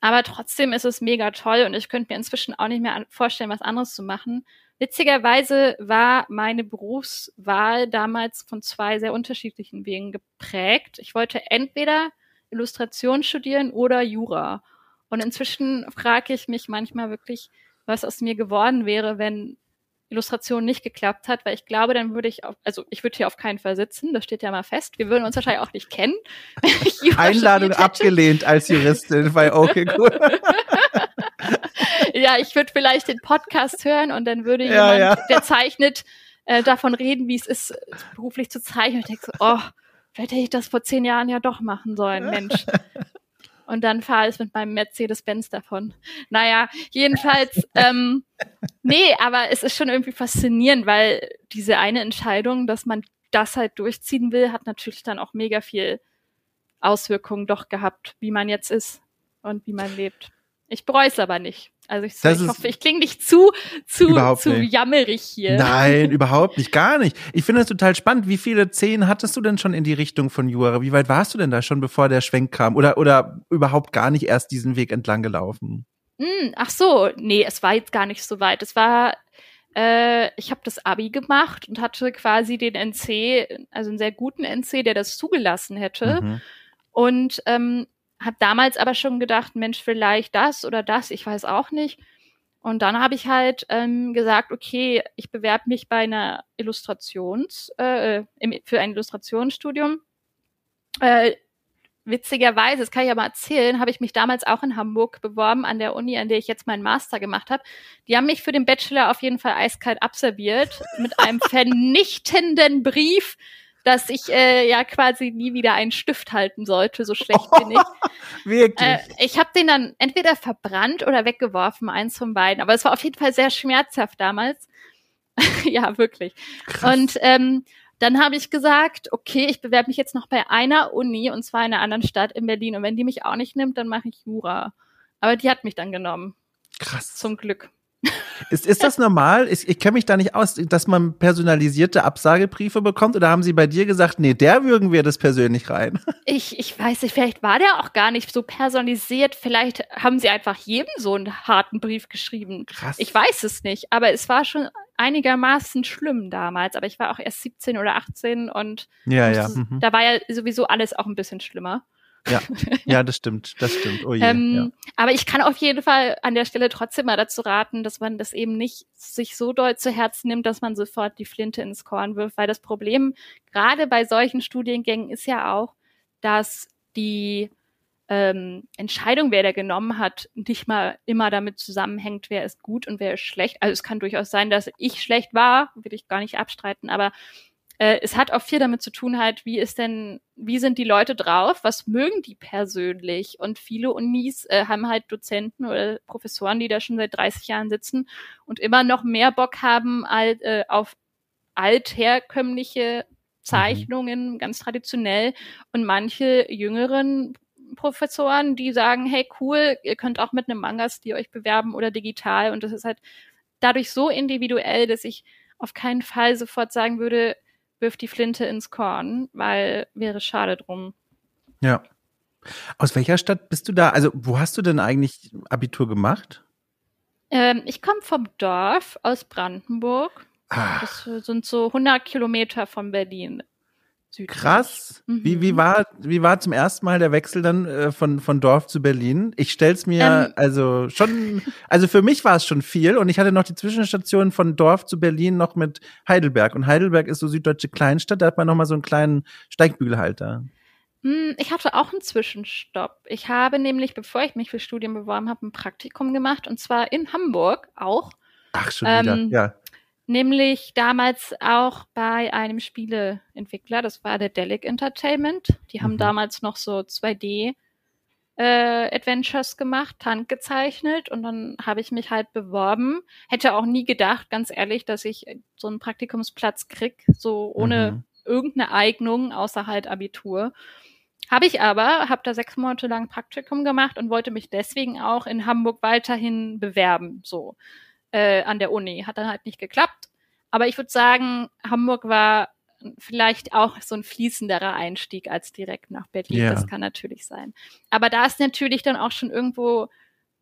Aber trotzdem ist es mega toll und ich könnte mir inzwischen auch nicht mehr vorstellen, was anderes zu machen. Witzigerweise war meine Berufswahl damals von zwei sehr unterschiedlichen Wegen geprägt. Ich wollte entweder Illustration studieren oder Jura. Und inzwischen frage ich mich manchmal wirklich, was aus mir geworden wäre, wenn Illustration nicht geklappt hat, weil ich glaube, dann würde ich auf, also ich würde hier auf keinen Fall sitzen, das steht ja mal fest. Wir würden uns wahrscheinlich auch nicht kennen. Einladung abgelehnt als Juristin bei Okay Cool. ja, ich würde vielleicht den Podcast hören und dann würde ja, jemand, ja. der zeichnet, äh, davon reden, wie es ist, beruflich zu zeichnen. Ich denke so, oh, vielleicht hätte ich das vor zehn Jahren ja doch machen sollen, Mensch. Und dann fahre ich mit meinem Mercedes-Benz davon. Naja, jedenfalls, ähm, nee, aber es ist schon irgendwie faszinierend, weil diese eine Entscheidung, dass man das halt durchziehen will, hat natürlich dann auch mega viel Auswirkungen doch gehabt, wie man jetzt ist und wie man lebt. Ich bereue es aber nicht. Also ich, ich hoffe, ich klinge nicht zu, zu, zu nicht. jammerig hier. Nein, überhaupt nicht, gar nicht. Ich finde es total spannend. Wie viele Zehen hattest du denn schon in die Richtung von Jura? Wie weit warst du denn da schon, bevor der Schwenk kam? Oder, oder überhaupt gar nicht erst diesen Weg entlang gelaufen? Mm, ach so, nee, es war jetzt gar nicht so weit. Es war, äh, ich habe das Abi gemacht und hatte quasi den NC, also einen sehr guten NC, der das zugelassen hätte. Mhm. Und ähm, habe damals aber schon gedacht, Mensch, vielleicht das oder das, ich weiß auch nicht. Und dann habe ich halt ähm, gesagt, okay, ich bewerbe mich bei einer Illustrations, äh, im, für ein Illustrationsstudium. Äh, witzigerweise, das kann ich aber erzählen, habe ich mich damals auch in Hamburg beworben, an der Uni, an der ich jetzt meinen Master gemacht habe. Die haben mich für den Bachelor auf jeden Fall eiskalt abserviert mit einem vernichtenden Brief dass ich äh, ja quasi nie wieder einen Stift halten sollte, so schlecht bin ich. Wirklich? Äh, ich habe den dann entweder verbrannt oder weggeworfen, eins von beiden. Aber es war auf jeden Fall sehr schmerzhaft damals. ja, wirklich. Krass. Und ähm, dann habe ich gesagt, okay, ich bewerbe mich jetzt noch bei einer Uni und zwar in einer anderen Stadt in Berlin. Und wenn die mich auch nicht nimmt, dann mache ich Jura. Aber die hat mich dann genommen. Krass. Zum Glück. Ist, ist das normal? Ich, ich kenne mich da nicht aus, dass man personalisierte Absagebriefe bekommt? Oder haben sie bei dir gesagt, nee, der würgen wir das persönlich rein? Ich, ich weiß nicht, vielleicht war der auch gar nicht so personalisiert. Vielleicht haben sie einfach jedem so einen harten Brief geschrieben. Krass. Ich weiß es nicht, aber es war schon einigermaßen schlimm damals. Aber ich war auch erst 17 oder 18 und ja, ja. Mhm. da war ja sowieso alles auch ein bisschen schlimmer. Ja, ja, das stimmt, das stimmt. Oh je, ähm, ja. Aber ich kann auf jeden Fall an der Stelle trotzdem mal dazu raten, dass man das eben nicht sich so doll zu Herzen nimmt, dass man sofort die Flinte ins Korn wirft, weil das Problem gerade bei solchen Studiengängen ist ja auch, dass die ähm, Entscheidung, wer der genommen hat, nicht mal immer damit zusammenhängt, wer ist gut und wer ist schlecht. Also es kann durchaus sein, dass ich schlecht war, will ich gar nicht abstreiten, aber äh, es hat auch viel damit zu tun halt, wie ist denn, wie sind die Leute drauf, was mögen die persönlich? Und viele Unis äh, haben halt Dozenten oder Professoren, die da schon seit 30 Jahren sitzen und immer noch mehr Bock haben alt, äh, auf altherkömmliche Zeichnungen, mhm. ganz traditionell. Und manche jüngeren Professoren, die sagen, hey cool, ihr könnt auch mit einem Manga-Stil euch bewerben oder digital. Und das ist halt dadurch so individuell, dass ich auf keinen Fall sofort sagen würde, wirf die Flinte ins Korn, weil wäre schade drum. Ja. Aus welcher Stadt bist du da? Also, wo hast du denn eigentlich Abitur gemacht? Ähm, ich komme vom Dorf aus Brandenburg. Ah. Das sind so 100 Kilometer von Berlin. Südlich. Krass. Mhm. Wie, wie, war, wie war zum ersten Mal der Wechsel dann äh, von, von Dorf zu Berlin? Ich stell's mir ähm, also schon, also für mich war es schon viel und ich hatte noch die Zwischenstation von Dorf zu Berlin noch mit Heidelberg und Heidelberg ist so süddeutsche Kleinstadt, da hat man noch mal so einen kleinen Steigbügelhalter. Hm, ich hatte auch einen Zwischenstopp. Ich habe nämlich, bevor ich mich für Studien beworben habe, ein Praktikum gemacht und zwar in Hamburg auch. Ach, schon wieder, ähm, ja nämlich damals auch bei einem Spieleentwickler, das war der Delic Entertainment. Die haben mhm. damals noch so 2D äh, Adventures gemacht, handgezeichnet und dann habe ich mich halt beworben. Hätte auch nie gedacht, ganz ehrlich, dass ich so einen Praktikumsplatz krieg, so ohne mhm. irgendeine Eignung, außer halt Abitur. Habe ich aber, habe da sechs Monate lang Praktikum gemacht und wollte mich deswegen auch in Hamburg weiterhin bewerben, so äh, an der Uni. Hat dann halt nicht geklappt. Aber ich würde sagen, Hamburg war vielleicht auch so ein fließenderer Einstieg als direkt nach Berlin. Yeah. Das kann natürlich sein. Aber da ist natürlich dann auch schon irgendwo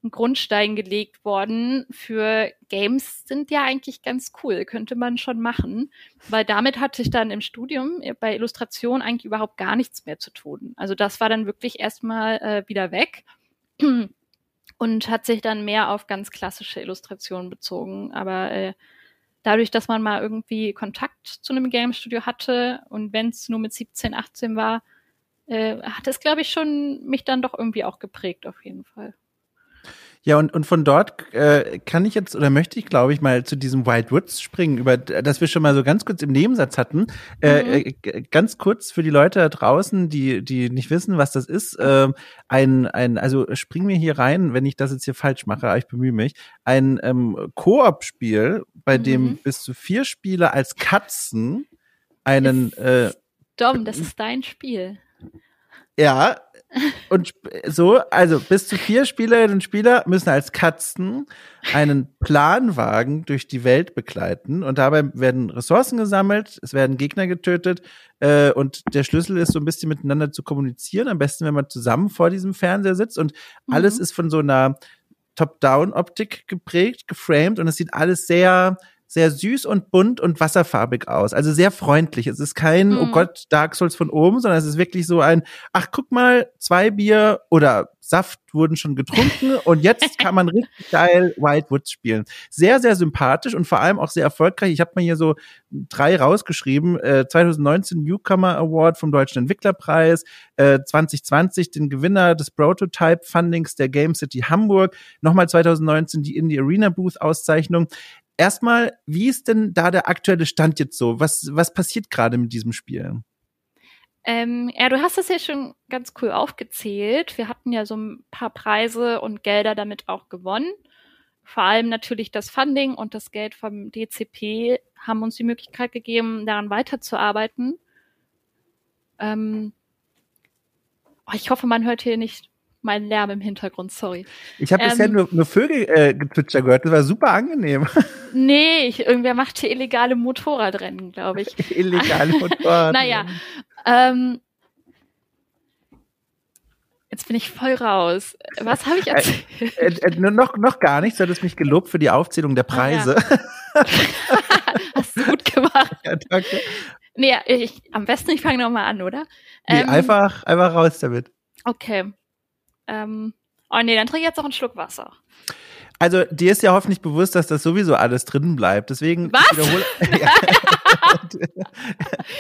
ein Grundstein gelegt worden für Games sind ja eigentlich ganz cool, könnte man schon machen, weil damit hatte ich dann im Studium bei Illustration eigentlich überhaupt gar nichts mehr zu tun. Also das war dann wirklich erstmal äh, wieder weg und hat sich dann mehr auf ganz klassische Illustrationen bezogen. Aber äh, dadurch, dass man mal irgendwie Kontakt zu einem Game Studio hatte und wenn es nur mit 17, 18 war, äh, hat es, glaube ich, schon mich dann doch irgendwie auch geprägt, auf jeden Fall. Ja, und, und von dort äh, kann ich jetzt oder möchte ich, glaube ich, mal zu diesem Wild Woods springen, über das wir schon mal so ganz kurz im Nebensatz hatten. Äh, mhm. Äh, ganz kurz für die Leute da draußen, die, die nicht wissen, was das ist. Äh, ein, ein, also spring mir hier rein, wenn ich das jetzt hier falsch mache, aber ich bemühe mich. Ein ähm, Koop-Spiel, bei mhm. dem bis zu vier Spieler als Katzen einen. Äh, Dom, das ist dein Spiel. Ja, und so, also bis zu vier Spielerinnen und Spieler müssen als Katzen einen Planwagen durch die Welt begleiten. Und dabei werden Ressourcen gesammelt, es werden Gegner getötet äh, und der Schlüssel ist so ein bisschen miteinander zu kommunizieren, am besten wenn man zusammen vor diesem Fernseher sitzt. Und mhm. alles ist von so einer Top-Down-Optik geprägt, geframed. Und es sieht alles sehr sehr süß und bunt und wasserfarbig aus. Also sehr freundlich. Es ist kein, oh mhm. oh Gott, Dark Souls von oben, sondern es ist wirklich so ein, ach, guck mal, zwei Bier oder Saft wurden schon getrunken und jetzt kann man richtig geil Wildwoods spielen. Sehr, sehr sympathisch und vor allem auch sehr erfolgreich. Ich habe mir hier so drei rausgeschrieben. Äh, 2019 Newcomer Award vom Deutschen Entwicklerpreis, äh, 2020 den Gewinner des Prototype Fundings der Game City Hamburg, nochmal 2019 die Indie Arena Booth Auszeichnung. Erstmal, wie ist denn da der aktuelle Stand jetzt so? Was, was passiert gerade mit diesem Spiel? Ähm, ja, du hast das ja schon ganz cool aufgezählt. Wir hatten ja so ein paar Preise und Gelder damit auch gewonnen. Vor allem natürlich das Funding und das Geld vom DCP haben uns die Möglichkeit gegeben, daran weiterzuarbeiten. Ähm, oh, ich hoffe, man hört hier nicht mein Lärm im Hintergrund, sorry. Ich habe ähm, bisher nur, nur Vögel äh, gehört, das war super angenehm. Nee, ich, irgendwer macht hier illegale Motorradrennen, glaube ich. illegale Motorradrennen. naja, ähm, Jetzt bin ich voll raus. Was habe ich erzählt? Äh, äh, äh, noch, noch gar nichts. Du hattest mich gelobt für die Aufzählung der Preise. Ah, ja. Hast du gut gemacht. Ja, danke. Nee, ich, am besten ich fange nochmal an, oder? Nee, ähm, einfach, einfach raus damit. Okay. Ähm, oh nee, dann trinke ich jetzt noch einen Schluck Wasser. Also dir ist ja hoffentlich bewusst, dass das sowieso alles drin bleibt. Deswegen Was? wiederhole.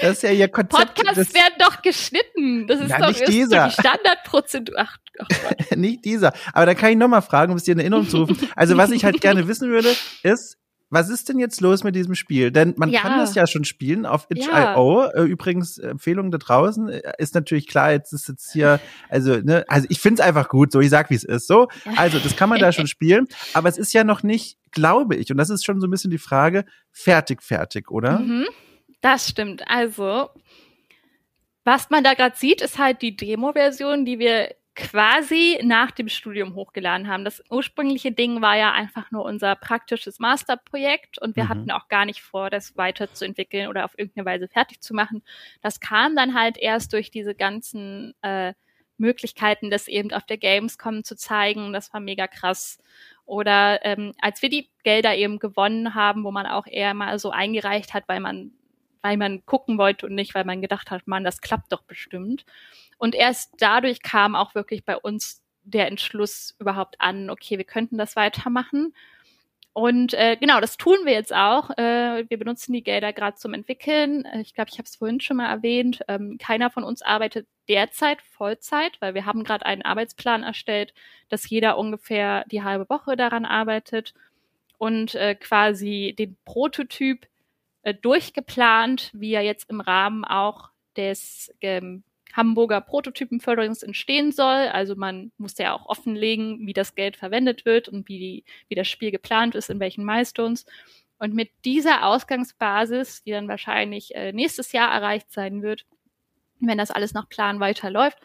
das ist ja ihr Konzept. Podcasts das, werden doch geschnitten. Das ist Ja, doch, nicht ist dieser. doch die Standardprozedur. Ach, Gott. nicht dieser. Aber da kann ich nochmal fragen, um es dir in Erinnerung zu rufen. Also was ich halt gerne wissen würde, ist, was ist denn jetzt los mit diesem Spiel? Denn man Ja. kann das ja schon spielen auf Ja. itch.io. Äh, Übrigens, Empfehlung da draußen äh, ist natürlich klar, jetzt ist jetzt hier, also, ne, also ich finde es einfach gut, so ich sag, wie es ist. So, also das kann man da schon spielen, aber es ist ja noch nicht, glaube ich, und das ist schon so ein bisschen die Frage, fertig, fertig, oder? Mhm, das stimmt. Also, was man da gerade sieht, ist halt die Demo-Version, die wir quasi nach dem Studium hochgeladen haben. Das ursprüngliche Ding war ja einfach nur unser praktisches Masterprojekt und wir Mhm. hatten auch gar nicht vor, das weiterzuentwickeln oder auf irgendeine Weise fertig zu machen. Das kam dann halt erst durch diese ganzen äh, Möglichkeiten, das eben auf der Gamescom zu zeigen. Das war mega krass. Oder ähm, als wir die Gelder eben gewonnen haben, wo man auch eher mal so eingereicht hat, weil man, weil man gucken wollte und nicht, weil man gedacht hat, man, das klappt doch bestimmt. Und erst dadurch kam auch wirklich bei uns der Entschluss überhaupt an, okay, wir könnten das weitermachen. Und äh, genau, das tun wir jetzt auch. Äh, wir benutzen die Gelder gerade zum Entwickeln. Äh, Ich glaube, ich habe es vorhin schon mal erwähnt. Ähm, keiner von uns arbeitet derzeit Vollzeit, weil wir haben gerade einen Arbeitsplan erstellt, dass jeder ungefähr die halbe Woche daran arbeitet und äh, quasi den Prototyp äh, durchgeplant, wie er jetzt im Rahmen auch des ähm, Hamburger Prototypenförderungs entstehen soll. Also man muss ja auch offenlegen, wie das Geld verwendet wird und wie, die, wie das Spiel geplant ist, in welchen Milestones. Und mit dieser Ausgangsbasis, die dann wahrscheinlich äh, nächstes Jahr erreicht sein wird, wenn das alles nach Plan weiterläuft,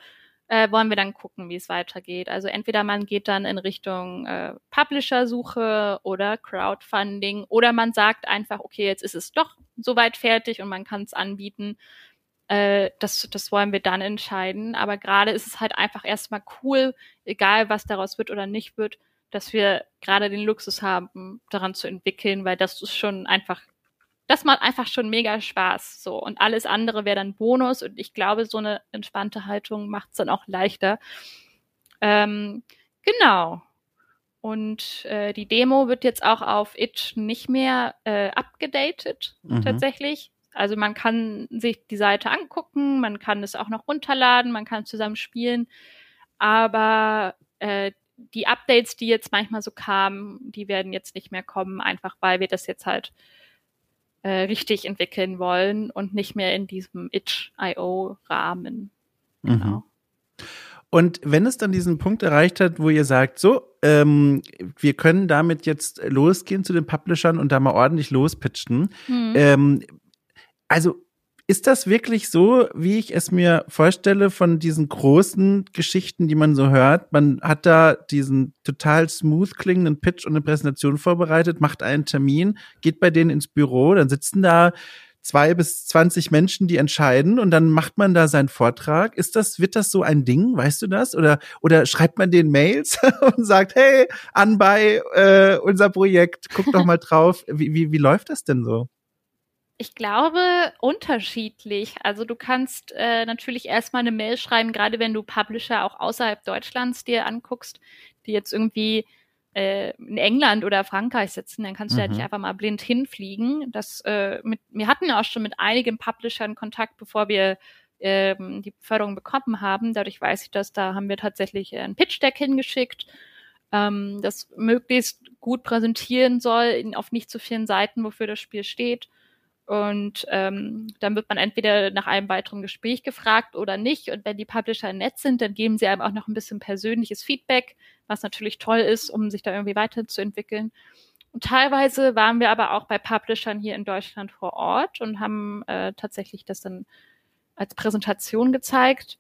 äh, wollen wir dann gucken, wie es weitergeht. Also entweder man geht dann in Richtung äh, Publisher-Suche oder Crowdfunding oder man sagt einfach, okay, jetzt ist es doch soweit fertig und man kann es anbieten. Äh, das, das wollen wir dann entscheiden. Aber gerade ist es halt einfach erstmal cool, egal was daraus wird oder nicht wird, dass wir gerade den Luxus haben, daran zu entwickeln, weil das ist schon einfach, das macht einfach schon mega Spaß. So. Und alles andere wäre dann Bonus. Und ich glaube, so eine entspannte Haltung macht es dann auch leichter. Ähm, genau. Und äh, die Demo wird jetzt auch auf Itch nicht mehr äh, abgedatet, Mhm. tatsächlich. Also man kann sich die Seite angucken, man kann es auch noch runterladen, man kann zusammen spielen. Aber äh, die Updates, die jetzt manchmal so kamen, die werden jetzt nicht mehr kommen, einfach weil wir das jetzt halt äh, richtig entwickeln wollen und nicht mehr in diesem Itch.io-Rahmen. Genau. Mhm. Und wenn es dann diesen Punkt erreicht hat, wo ihr sagt, so, ähm, wir können damit jetzt losgehen zu den Publishern und da mal ordentlich lospitchen, Hm. ähm, also ist das wirklich so, wie ich es mir vorstelle von diesen großen Geschichten, die man so hört? Man hat da diesen total smooth klingenden Pitch und eine Präsentation vorbereitet, macht einen Termin, geht bei denen ins Büro, dann sitzen da zwei bis zwanzig Menschen, die entscheiden und dann macht man da seinen Vortrag. Ist das, wird das so ein Ding? Weißt du das? Oder, oder schreibt man den Mails und sagt, hey, an bei äh, unser Projekt, guck doch mal drauf. Wie, wie, wie läuft das denn so? Ich glaube, unterschiedlich. Also du kannst äh, natürlich erstmal eine Mail schreiben, gerade wenn du Publisher auch außerhalb Deutschlands dir anguckst, die jetzt irgendwie äh, in England oder Frankreich sitzen, dann kannst du ja Mhm. nicht einfach mal blind hinfliegen. Das, äh, mit, wir hatten ja auch schon mit einigen Publishern Kontakt, bevor wir ähm, die Förderung bekommen haben. Dadurch weiß ich das, da haben wir tatsächlich äh, ein Pitch-Deck hingeschickt, ähm, das möglichst gut präsentieren soll, in, auf nicht zu vielen Seiten, wofür das Spiel steht. Und ähm, dann wird man entweder nach einem weiteren Gespräch gefragt oder nicht. Und wenn die Publisher nett sind, dann geben sie einem auch noch ein bisschen persönliches Feedback, was natürlich toll ist, um sich da irgendwie weiterzuentwickeln. Und teilweise waren wir aber auch bei Publishern hier in Deutschland vor Ort und haben äh, tatsächlich das dann als Präsentation gezeigt.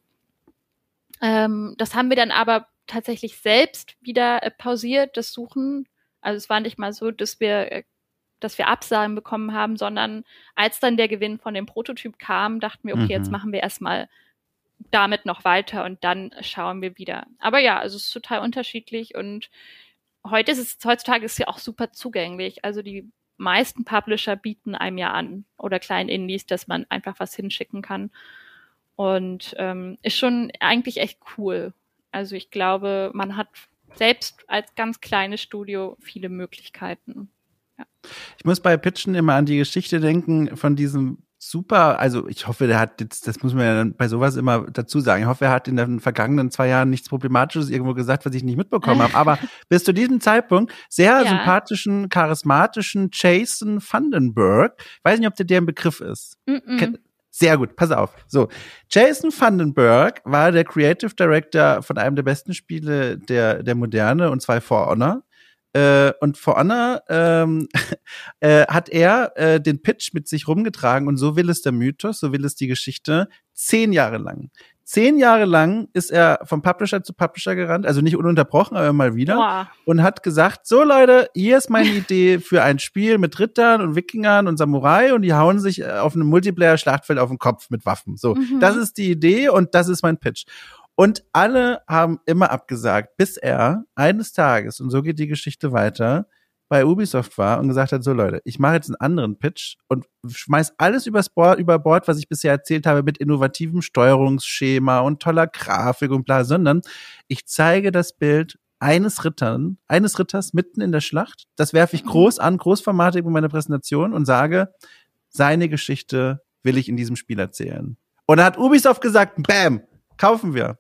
Ähm, das haben wir dann aber tatsächlich selbst wieder äh, pausiert, das Suchen. Also es war nicht mal so, dass wir äh, dass wir Absagen bekommen haben, sondern als dann der Gewinn von dem Prototyp kam, dachten wir, okay, Mhm. jetzt machen wir erstmal damit noch weiter und dann schauen wir wieder. Aber ja, also es ist total unterschiedlich und heute ist es, heutzutage ist es ja auch super zugänglich. Also die meisten Publisher bieten einem ja an oder kleinen Indies, dass man einfach was hinschicken kann. Und ähm, ist schon eigentlich echt cool. Also ich glaube, man hat selbst als ganz kleines Studio viele Möglichkeiten. Ja. Ich muss bei Pitchen immer an die Geschichte denken von diesem super, also ich hoffe, der hat jetzt, das muss man ja bei sowas immer dazu sagen, ich hoffe, er hat in den vergangenen zwei Jahren nichts Problematisches irgendwo gesagt, was ich nicht mitbekommen habe, aber bis zu diesem Zeitpunkt sehr ja. sympathischen, charismatischen Jason Vandenberg, weiß nicht, ob der der ein Begriff ist. Mm -mm. Sehr gut, pass auf. So, Jason Vandenberg war der Creative Director von einem der besten Spiele der, der Moderne, und zwar For Honor. Äh, und For Honor ähm, äh, hat er äh, den Pitch mit sich rumgetragen und so will es der Mythos, so will es die Geschichte, zehn Jahre lang. Zehn Jahre lang ist er vom Publisher zu Publisher gerannt, also nicht ununterbrochen, aber mal wieder. Boah. Und hat gesagt, so Leute, hier ist meine Idee für ein Spiel mit Rittern und Wikingern und Samurai und die hauen sich äh, auf einem Multiplayer-Schlachtfeld auf den Kopf mit Waffen. So, mhm. das ist die Idee und das ist mein Pitch. Und alle haben immer abgesagt, bis er eines Tages, und so geht die Geschichte weiter, bei Ubisoft war und gesagt hat, so Leute, ich mache jetzt einen anderen Pitch und schmeiß alles übers Board, über Bord, was ich bisher erzählt habe, mit innovativem Steuerungsschema und toller Grafik und bla, sondern ich zeige das Bild eines Rittern, eines Ritters mitten in der Schlacht. Das werfe ich groß an, großformatig in meiner Präsentation und sage, seine Geschichte will ich in diesem Spiel erzählen. Und da hat Ubisoft gesagt, bam, kaufen wir.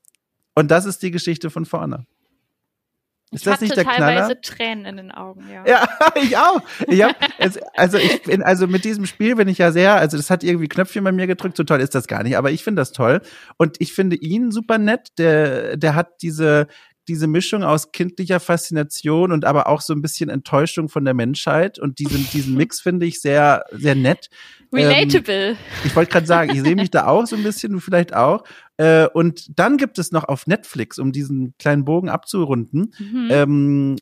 Und das ist die Geschichte von vorne. Ist ich das nicht der teilweise Knaller? Tränen in den Augen, ja. Ja, ich auch. Ich hab, also ich bin, also mit diesem Spiel bin ich ja sehr, also das hat irgendwie Knöpfchen bei mir gedrückt, so toll ist das gar nicht, aber ich finde das toll. Und ich finde ihn super nett, der, der hat diese, diese Mischung aus kindlicher Faszination und aber auch so ein bisschen Enttäuschung von der Menschheit und diesen, diesen Mix finde ich sehr, sehr nett. Relatable. Ähm, ich wollte gerade sagen, ich sehe mich da auch so ein bisschen, du vielleicht auch. Äh, und dann gibt es noch auf Netflix, um diesen kleinen Bogen abzurunden, mhm. ähm,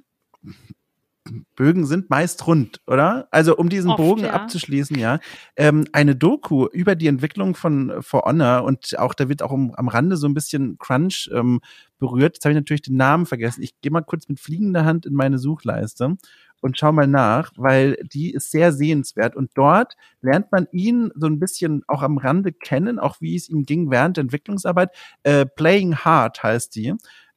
Bögen sind meist rund, oder? Also um diesen Oft, Bogen ja. abzuschließen, ja, ähm, eine Doku über die Entwicklung von For Honor und auch da wird auch um, am Rande so ein bisschen Crunch ähm, berührt. Jetzt habe ich natürlich den Namen vergessen. Ich gehe mal kurz mit fliegender Hand in meine Suchleiste und schau mal nach, weil die ist sehr sehenswert und dort lernt man ihn so ein bisschen auch am Rande kennen, auch wie es ihm ging während der Entwicklungsarbeit. Äh, Playing Hard heißt die.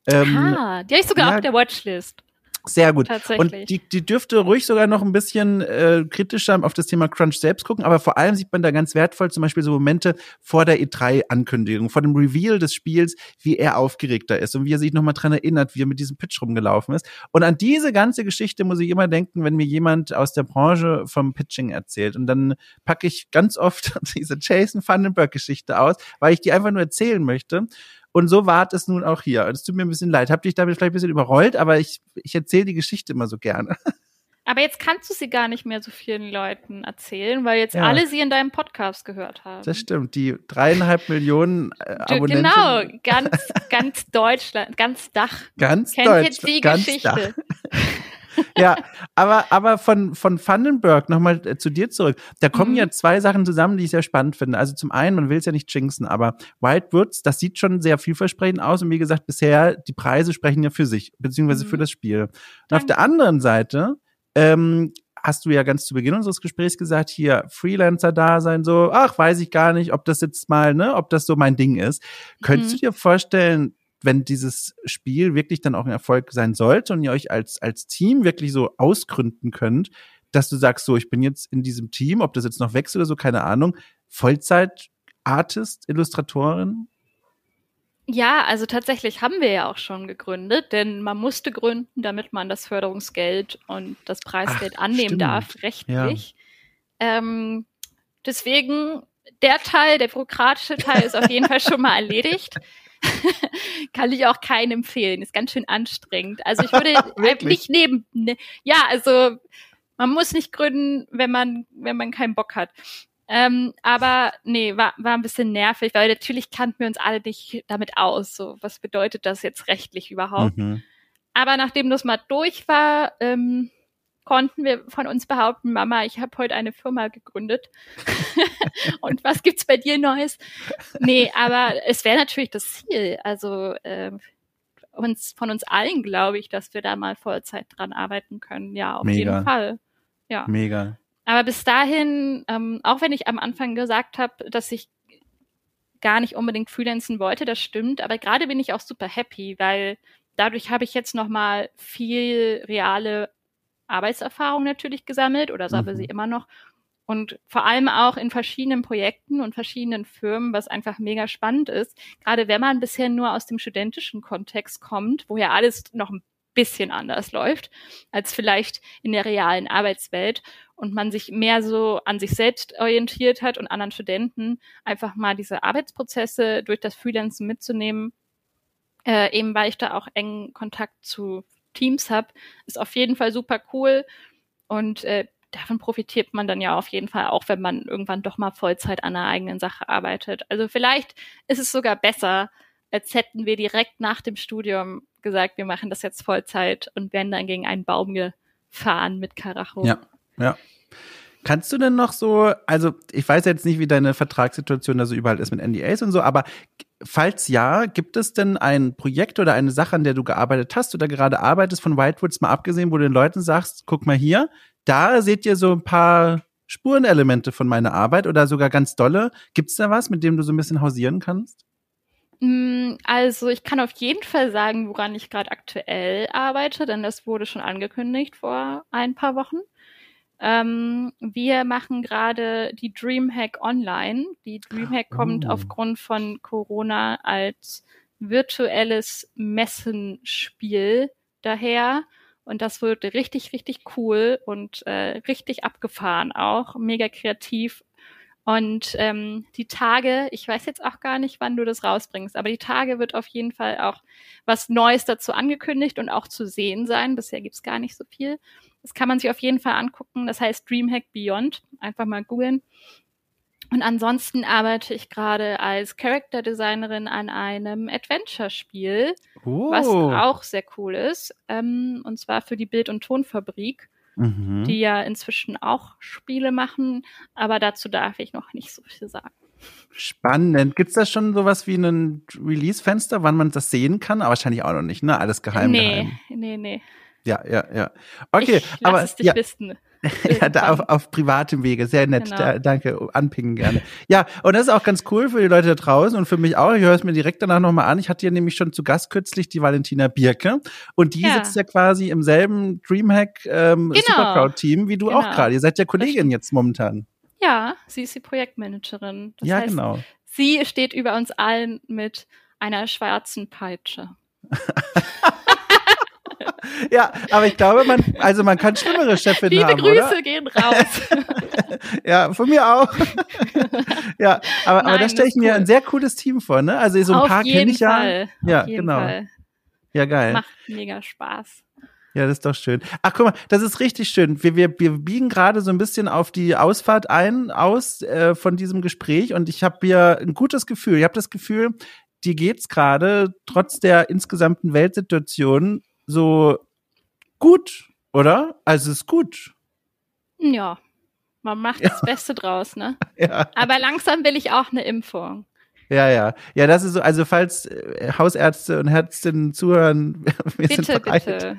Ähm, ah, die habe ich sogar ja, auf der Watchlist. Sehr gut. Und die, die dürfte ruhig sogar noch ein bisschen äh, kritischer auf das Thema Crunch selbst gucken, aber vor allem sieht man da ganz wertvoll zum Beispiel so Momente vor der E3-Ankündigung, vor dem Reveal des Spiels, wie er aufgeregter ist und wie er sich nochmal dran erinnert, wie er mit diesem Pitch rumgelaufen ist. Und an diese ganze Geschichte muss ich immer denken, wenn mir jemand aus der Branche vom Pitching erzählt. Und dann packe ich ganz oft diese Jason Vandenberg-Geschichte aus, weil ich die einfach nur erzählen möchte. Und so war es nun auch hier. Es tut mir ein bisschen leid. Hab dich damit vielleicht ein bisschen überrollt, aber ich, ich erzähle die Geschichte immer so gerne. Aber jetzt kannst du sie gar nicht mehr so vielen Leuten erzählen, weil jetzt ja. alle sie in deinem Podcast gehört haben. Das stimmt. Die dreieinhalb Millionen äh, Abonnenten. Genau, ganz, ganz Deutschland, ganz Dach. Ganz Kennt Deutschland. jetzt die Geschichte. ja, aber, aber von, von Vandenberg nochmal äh, zu dir zurück. Da kommen mhm. ja zwei Sachen zusammen, die ich sehr spannend finde. Also zum einen, man will es ja nicht jinxen, aber Wildwoods, das sieht schon sehr vielversprechend aus und wie gesagt, bisher, die Preise sprechen ja für sich, beziehungsweise mhm. für das Spiel. Und Danke. auf der anderen Seite, ähm, hast du ja ganz zu Beginn unseres Gesprächs gesagt, hier Freelancer da sein, so, ach, weiß ich gar nicht, ob das jetzt mal, ne, ob das so mein Ding ist. Mhm. Könntest du dir vorstellen, wenn dieses Spiel wirklich dann auch ein Erfolg sein sollte und ihr euch als, als Team wirklich so ausgründen könnt, dass du sagst, so, ich bin jetzt in diesem Team, ob das jetzt noch wächst oder so, keine Ahnung, Vollzeit-Artist, Illustratorin? Ja, also tatsächlich haben wir ja auch schon gegründet, denn man musste gründen, damit man das Förderungsgeld und das Preisgeld Ach, annehmen stimmt. darf, rechtlich. Ja. Ähm, deswegen, der Teil, der bürokratische Teil ist auf jeden Fall schon mal erledigt. kann ich auch keinen empfehlen. Ist ganz schön anstrengend. Also ich würde nicht neben, ne, ja, also man muss nicht gründen, wenn man, wenn man keinen Bock hat. Ähm, aber nee, war, war ein bisschen nervig, weil natürlich kannten wir uns alle nicht damit aus. So, was bedeutet das jetzt rechtlich überhaupt? Mhm. Aber nachdem das mal durch war, ähm, konnten wir von uns behaupten, Mama, ich habe heute eine Firma gegründet. und was gibt's bei dir Neues? Nee, aber es wäre natürlich das Ziel. Also äh, uns von uns allen glaube ich, dass wir da mal Vollzeit dran arbeiten können. Ja, auf Mega. jeden Fall. Ja. Mega. Aber bis dahin, ähm, auch wenn ich am Anfang gesagt habe, dass ich gar nicht unbedingt freelancen wollte, das stimmt. Aber gerade bin ich auch super happy, weil dadurch habe ich jetzt nochmal viel reale Arbeitserfahrung natürlich gesammelt oder sammle mhm. sie immer noch. Und vor allem auch in verschiedenen Projekten und verschiedenen Firmen, was einfach mega spannend ist. Gerade wenn man bisher nur aus dem studentischen Kontext kommt, wo ja alles noch ein bisschen anders läuft als vielleicht in der realen Arbeitswelt und man sich mehr so an sich selbst orientiert hat und anderen Studenten einfach mal diese Arbeitsprozesse durch das Freelancen mitzunehmen, äh, eben weil ich da auch engen Kontakt zu Teams habe, ist auf jeden Fall super cool und äh, davon profitiert man dann ja auf jeden Fall auch, wenn man irgendwann doch mal Vollzeit an einer eigenen Sache arbeitet. Also vielleicht ist es sogar besser, als hätten wir direkt nach dem Studium gesagt, wir machen das jetzt Vollzeit und werden dann gegen einen Baum gefahren mit Karacho. Ja, ja. Kannst du denn noch so, also ich weiß jetzt nicht, wie deine Vertragssituation da so überall ist mit NDAs und so, aber falls ja, gibt es denn ein Projekt oder eine Sache, an der du gearbeitet hast oder gerade arbeitest von Whitewoods mal abgesehen, wo du den Leuten sagst, guck mal hier, da seht ihr so ein paar Spurenelemente von meiner Arbeit oder sogar ganz dolle. Gibt es da was, mit dem du so ein bisschen hausieren kannst? Mm, also ich kann auf jeden Fall sagen, woran ich gerade aktuell arbeite, denn das wurde schon angekündigt vor ein paar Wochen. Ähm, wir machen gerade die Dreamhack online. Die Dreamhack kommt oh. aufgrund von Corona als virtuelles Messenspiel daher. Und das wird richtig, richtig cool und äh, richtig abgefahren auch. Mega kreativ und ähm, die Tage, ich weiß jetzt auch gar nicht, wann du das rausbringst, aber die Tage wird auf jeden Fall auch was Neues dazu angekündigt und auch zu sehen sein. Bisher gibt's gar nicht so viel. Das kann man sich auf jeden Fall angucken. Das heißt Dreamhack Beyond. Einfach mal googeln. Und ansonsten arbeite ich gerade als Character Designerin an einem Adventure-Spiel, oh. was auch sehr cool ist. Ähm, und zwar für die Bild- und Tonfabrik mhm. die ja inzwischen auch Spiele machen, aber dazu darf ich noch nicht so viel sagen. Spannend. Gibt es da schon sowas wie ein Release-Fenster, wann man das sehen kann? Aber wahrscheinlich auch noch nicht, ne? Alles geheim. Nee, geheim. nee, nee. Ja, ja, ja. Okay, ich lass aber es dich ja. wissen. ja, da auf, auf privatem Wege. Sehr nett. Genau. Da, danke. Anpingen gerne. Ja, und das ist auch ganz cool für die Leute da draußen und für mich auch. Ich höre es mir direkt danach nochmal an. Ich hatte ja nämlich schon zu Gast kürzlich die Valentina Birke. Und die ja. sitzt ja quasi im selben Dreamhack ähm, genau. Supercrowd-Team wie du genau. auch gerade. Ihr seid ja Kollegin jetzt momentan. Ja, sie ist die Projektmanagerin. Das ja, heißt, genau. Sie steht über uns allen mit einer schwarzen Peitsche. ja, aber ich glaube, man, also man kann schlimmere Chefin Liebe haben. Liebe Grüße oder? gehen raus. ja, von mir auch. ja, aber, Nein, aber da stelle ich mir cool. ein sehr cooles Team vor, ne? Also so ein Auf paar kenne ich Fall. ja. Ja, genau. Fall. Ja, geil. Macht mega Spaß. Ja, das ist doch schön. Ach, guck mal, das ist richtig schön. Wir, wir, wir biegen gerade so ein bisschen auf die Ausfahrt ein, aus äh, von diesem Gespräch und ich habe hier ein gutes Gefühl. Ich habe das Gefühl, dir geht's gerade trotz der insgesamten Weltsituation so gut, oder? Also ist gut. Ja, man macht ja. das Beste draus, ne? Ja. Aber langsam will ich auch eine Impfung. Ja, ja. Ja, das ist so, also falls äh, Hausärzte und Ärztinnen zuhören, wir bitte, sind bereit. bitte.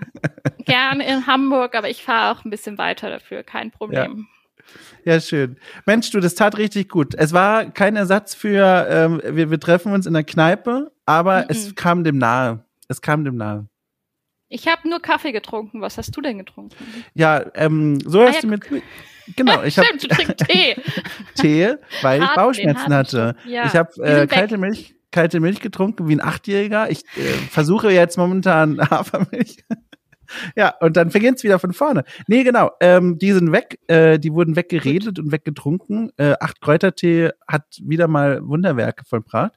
Gerne in Hamburg, aber ich fahre auch ein bisschen weiter dafür, kein Problem. Ja. ja. schön. Mensch, du, das tat richtig gut. Es war kein Ersatz für, ähm, wir, wir treffen uns in der Kneipe, aber mm -mm. es kam dem nahe. Es kam dem nahe. Ich habe nur Kaffee getrunken. Was hast du denn getrunken? Ja, ähm, so Ah, hast ja, du mit. Genau, ich habe Tee. Tee, weil ich Harten, Bauchschmerzen hatte. Ja, Ich habe äh, sind weg. kalte Milch, kalte Milch getrunken wie ein Achtjähriger. Ich äh, versuche jetzt momentan Hafermilch. ja, und dann beginnt's wieder von vorne. Nee, genau. Ähm, die sind weg. Äh, die wurden weggeredet und weggetrunken. Äh, acht Kräutertee hat wieder mal Wunderwerke vollbracht.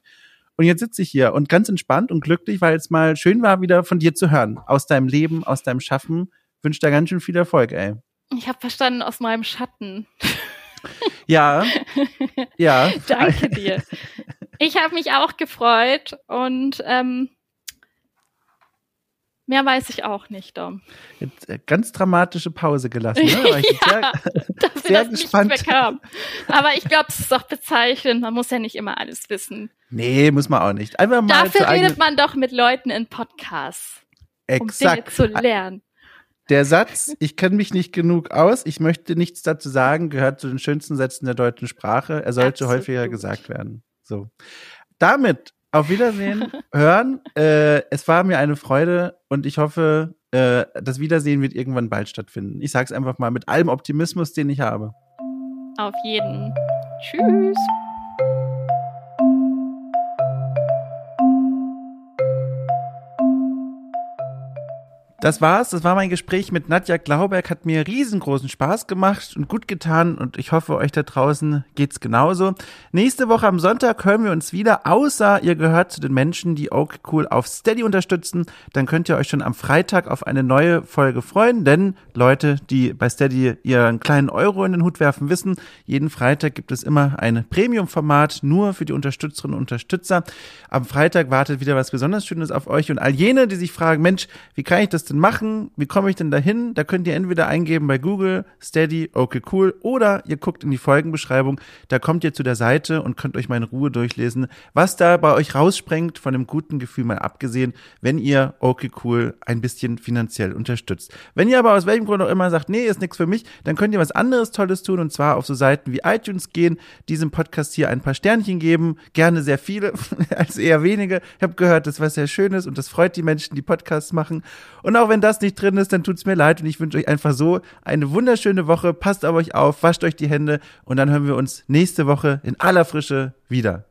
Und jetzt sitze ich hier und ganz entspannt und glücklich, weil es mal schön war, wieder von dir zu hören. Aus deinem Leben, aus deinem Schaffen. Wünsche dir ganz schön viel Erfolg, ey. Ich habe verstanden aus meinem Schatten. Ja, ja. Danke dir. Ich habe mich auch gefreut und ähm, mehr weiß ich auch nicht, Dom. Jetzt, äh, ganz dramatische Pause gelassen, ne? Ja, sehr, dafür, sehr dass gespannt. kam. Aber ich glaube, es ist auch bezeichnend. Man muss ja nicht immer alles wissen. Nee, muss man auch nicht. Einfach mal Dafür redet man doch mit Leuten in Podcasts, um Exakt. Dinge zu lernen. Der Satz, ich kenne mich nicht genug aus, ich möchte nichts dazu sagen, gehört zu den schönsten Sätzen der deutschen Sprache. Er sollte Absolut. häufiger gesagt werden. So. damit auf Wiedersehen hören. Äh, es war mir eine Freude und ich hoffe, äh, das Wiedersehen wird irgendwann bald stattfinden. Ich sage es einfach mal mit allem Optimismus, den ich habe. Auf jeden. Tschüss. Das war's. Das war mein Gespräch mit Nadja Glauberg. Hat mir riesengroßen Spaß gemacht und gut getan. Und ich hoffe, euch da draußen geht's genauso. Nächste Woche am Sonntag hören wir uns wieder. Außer ihr gehört zu den Menschen, die Oak Cool auf Steady unterstützen. Dann könnt ihr euch schon am Freitag auf eine neue Folge freuen. Denn Leute, die bei Steady ihren kleinen Euro in den Hut werfen, wissen, jeden Freitag gibt es immer ein Premium-Format nur für die Unterstützerinnen und Unterstützer. Am Freitag wartet wieder was besonders Schönes auf euch. Und all jene, die sich fragen, Mensch, wie kann ich das denn machen? Wie komme ich denn dahin? Da könnt ihr entweder eingeben bei Google, Steady, okay, cool, oder ihr guckt in die Folgenbeschreibung. Da kommt ihr zu der Seite und könnt euch in Ruhe durchlesen, was da bei euch raussprengt, von dem guten Gefühl mal abgesehen, wenn ihr okay, cool ein bisschen finanziell unterstützt. Wenn ihr aber aus welchem Grund auch immer sagt, nee, ist nichts für mich, dann könnt ihr was anderes Tolles tun und zwar auf so Seiten wie iTunes gehen, diesem Podcast hier ein paar Sternchen geben, gerne sehr viele, als eher wenige. Ich habe gehört, das was sehr Schönes und das freut die Menschen, die Podcasts machen. Und auch wenn das nicht drin ist, dann tut's mir leid und ich wünsche euch einfach so eine wunderschöne Woche. Passt auf euch auf, wascht euch die Hände und dann hören wir uns nächste Woche in aller Frische wieder.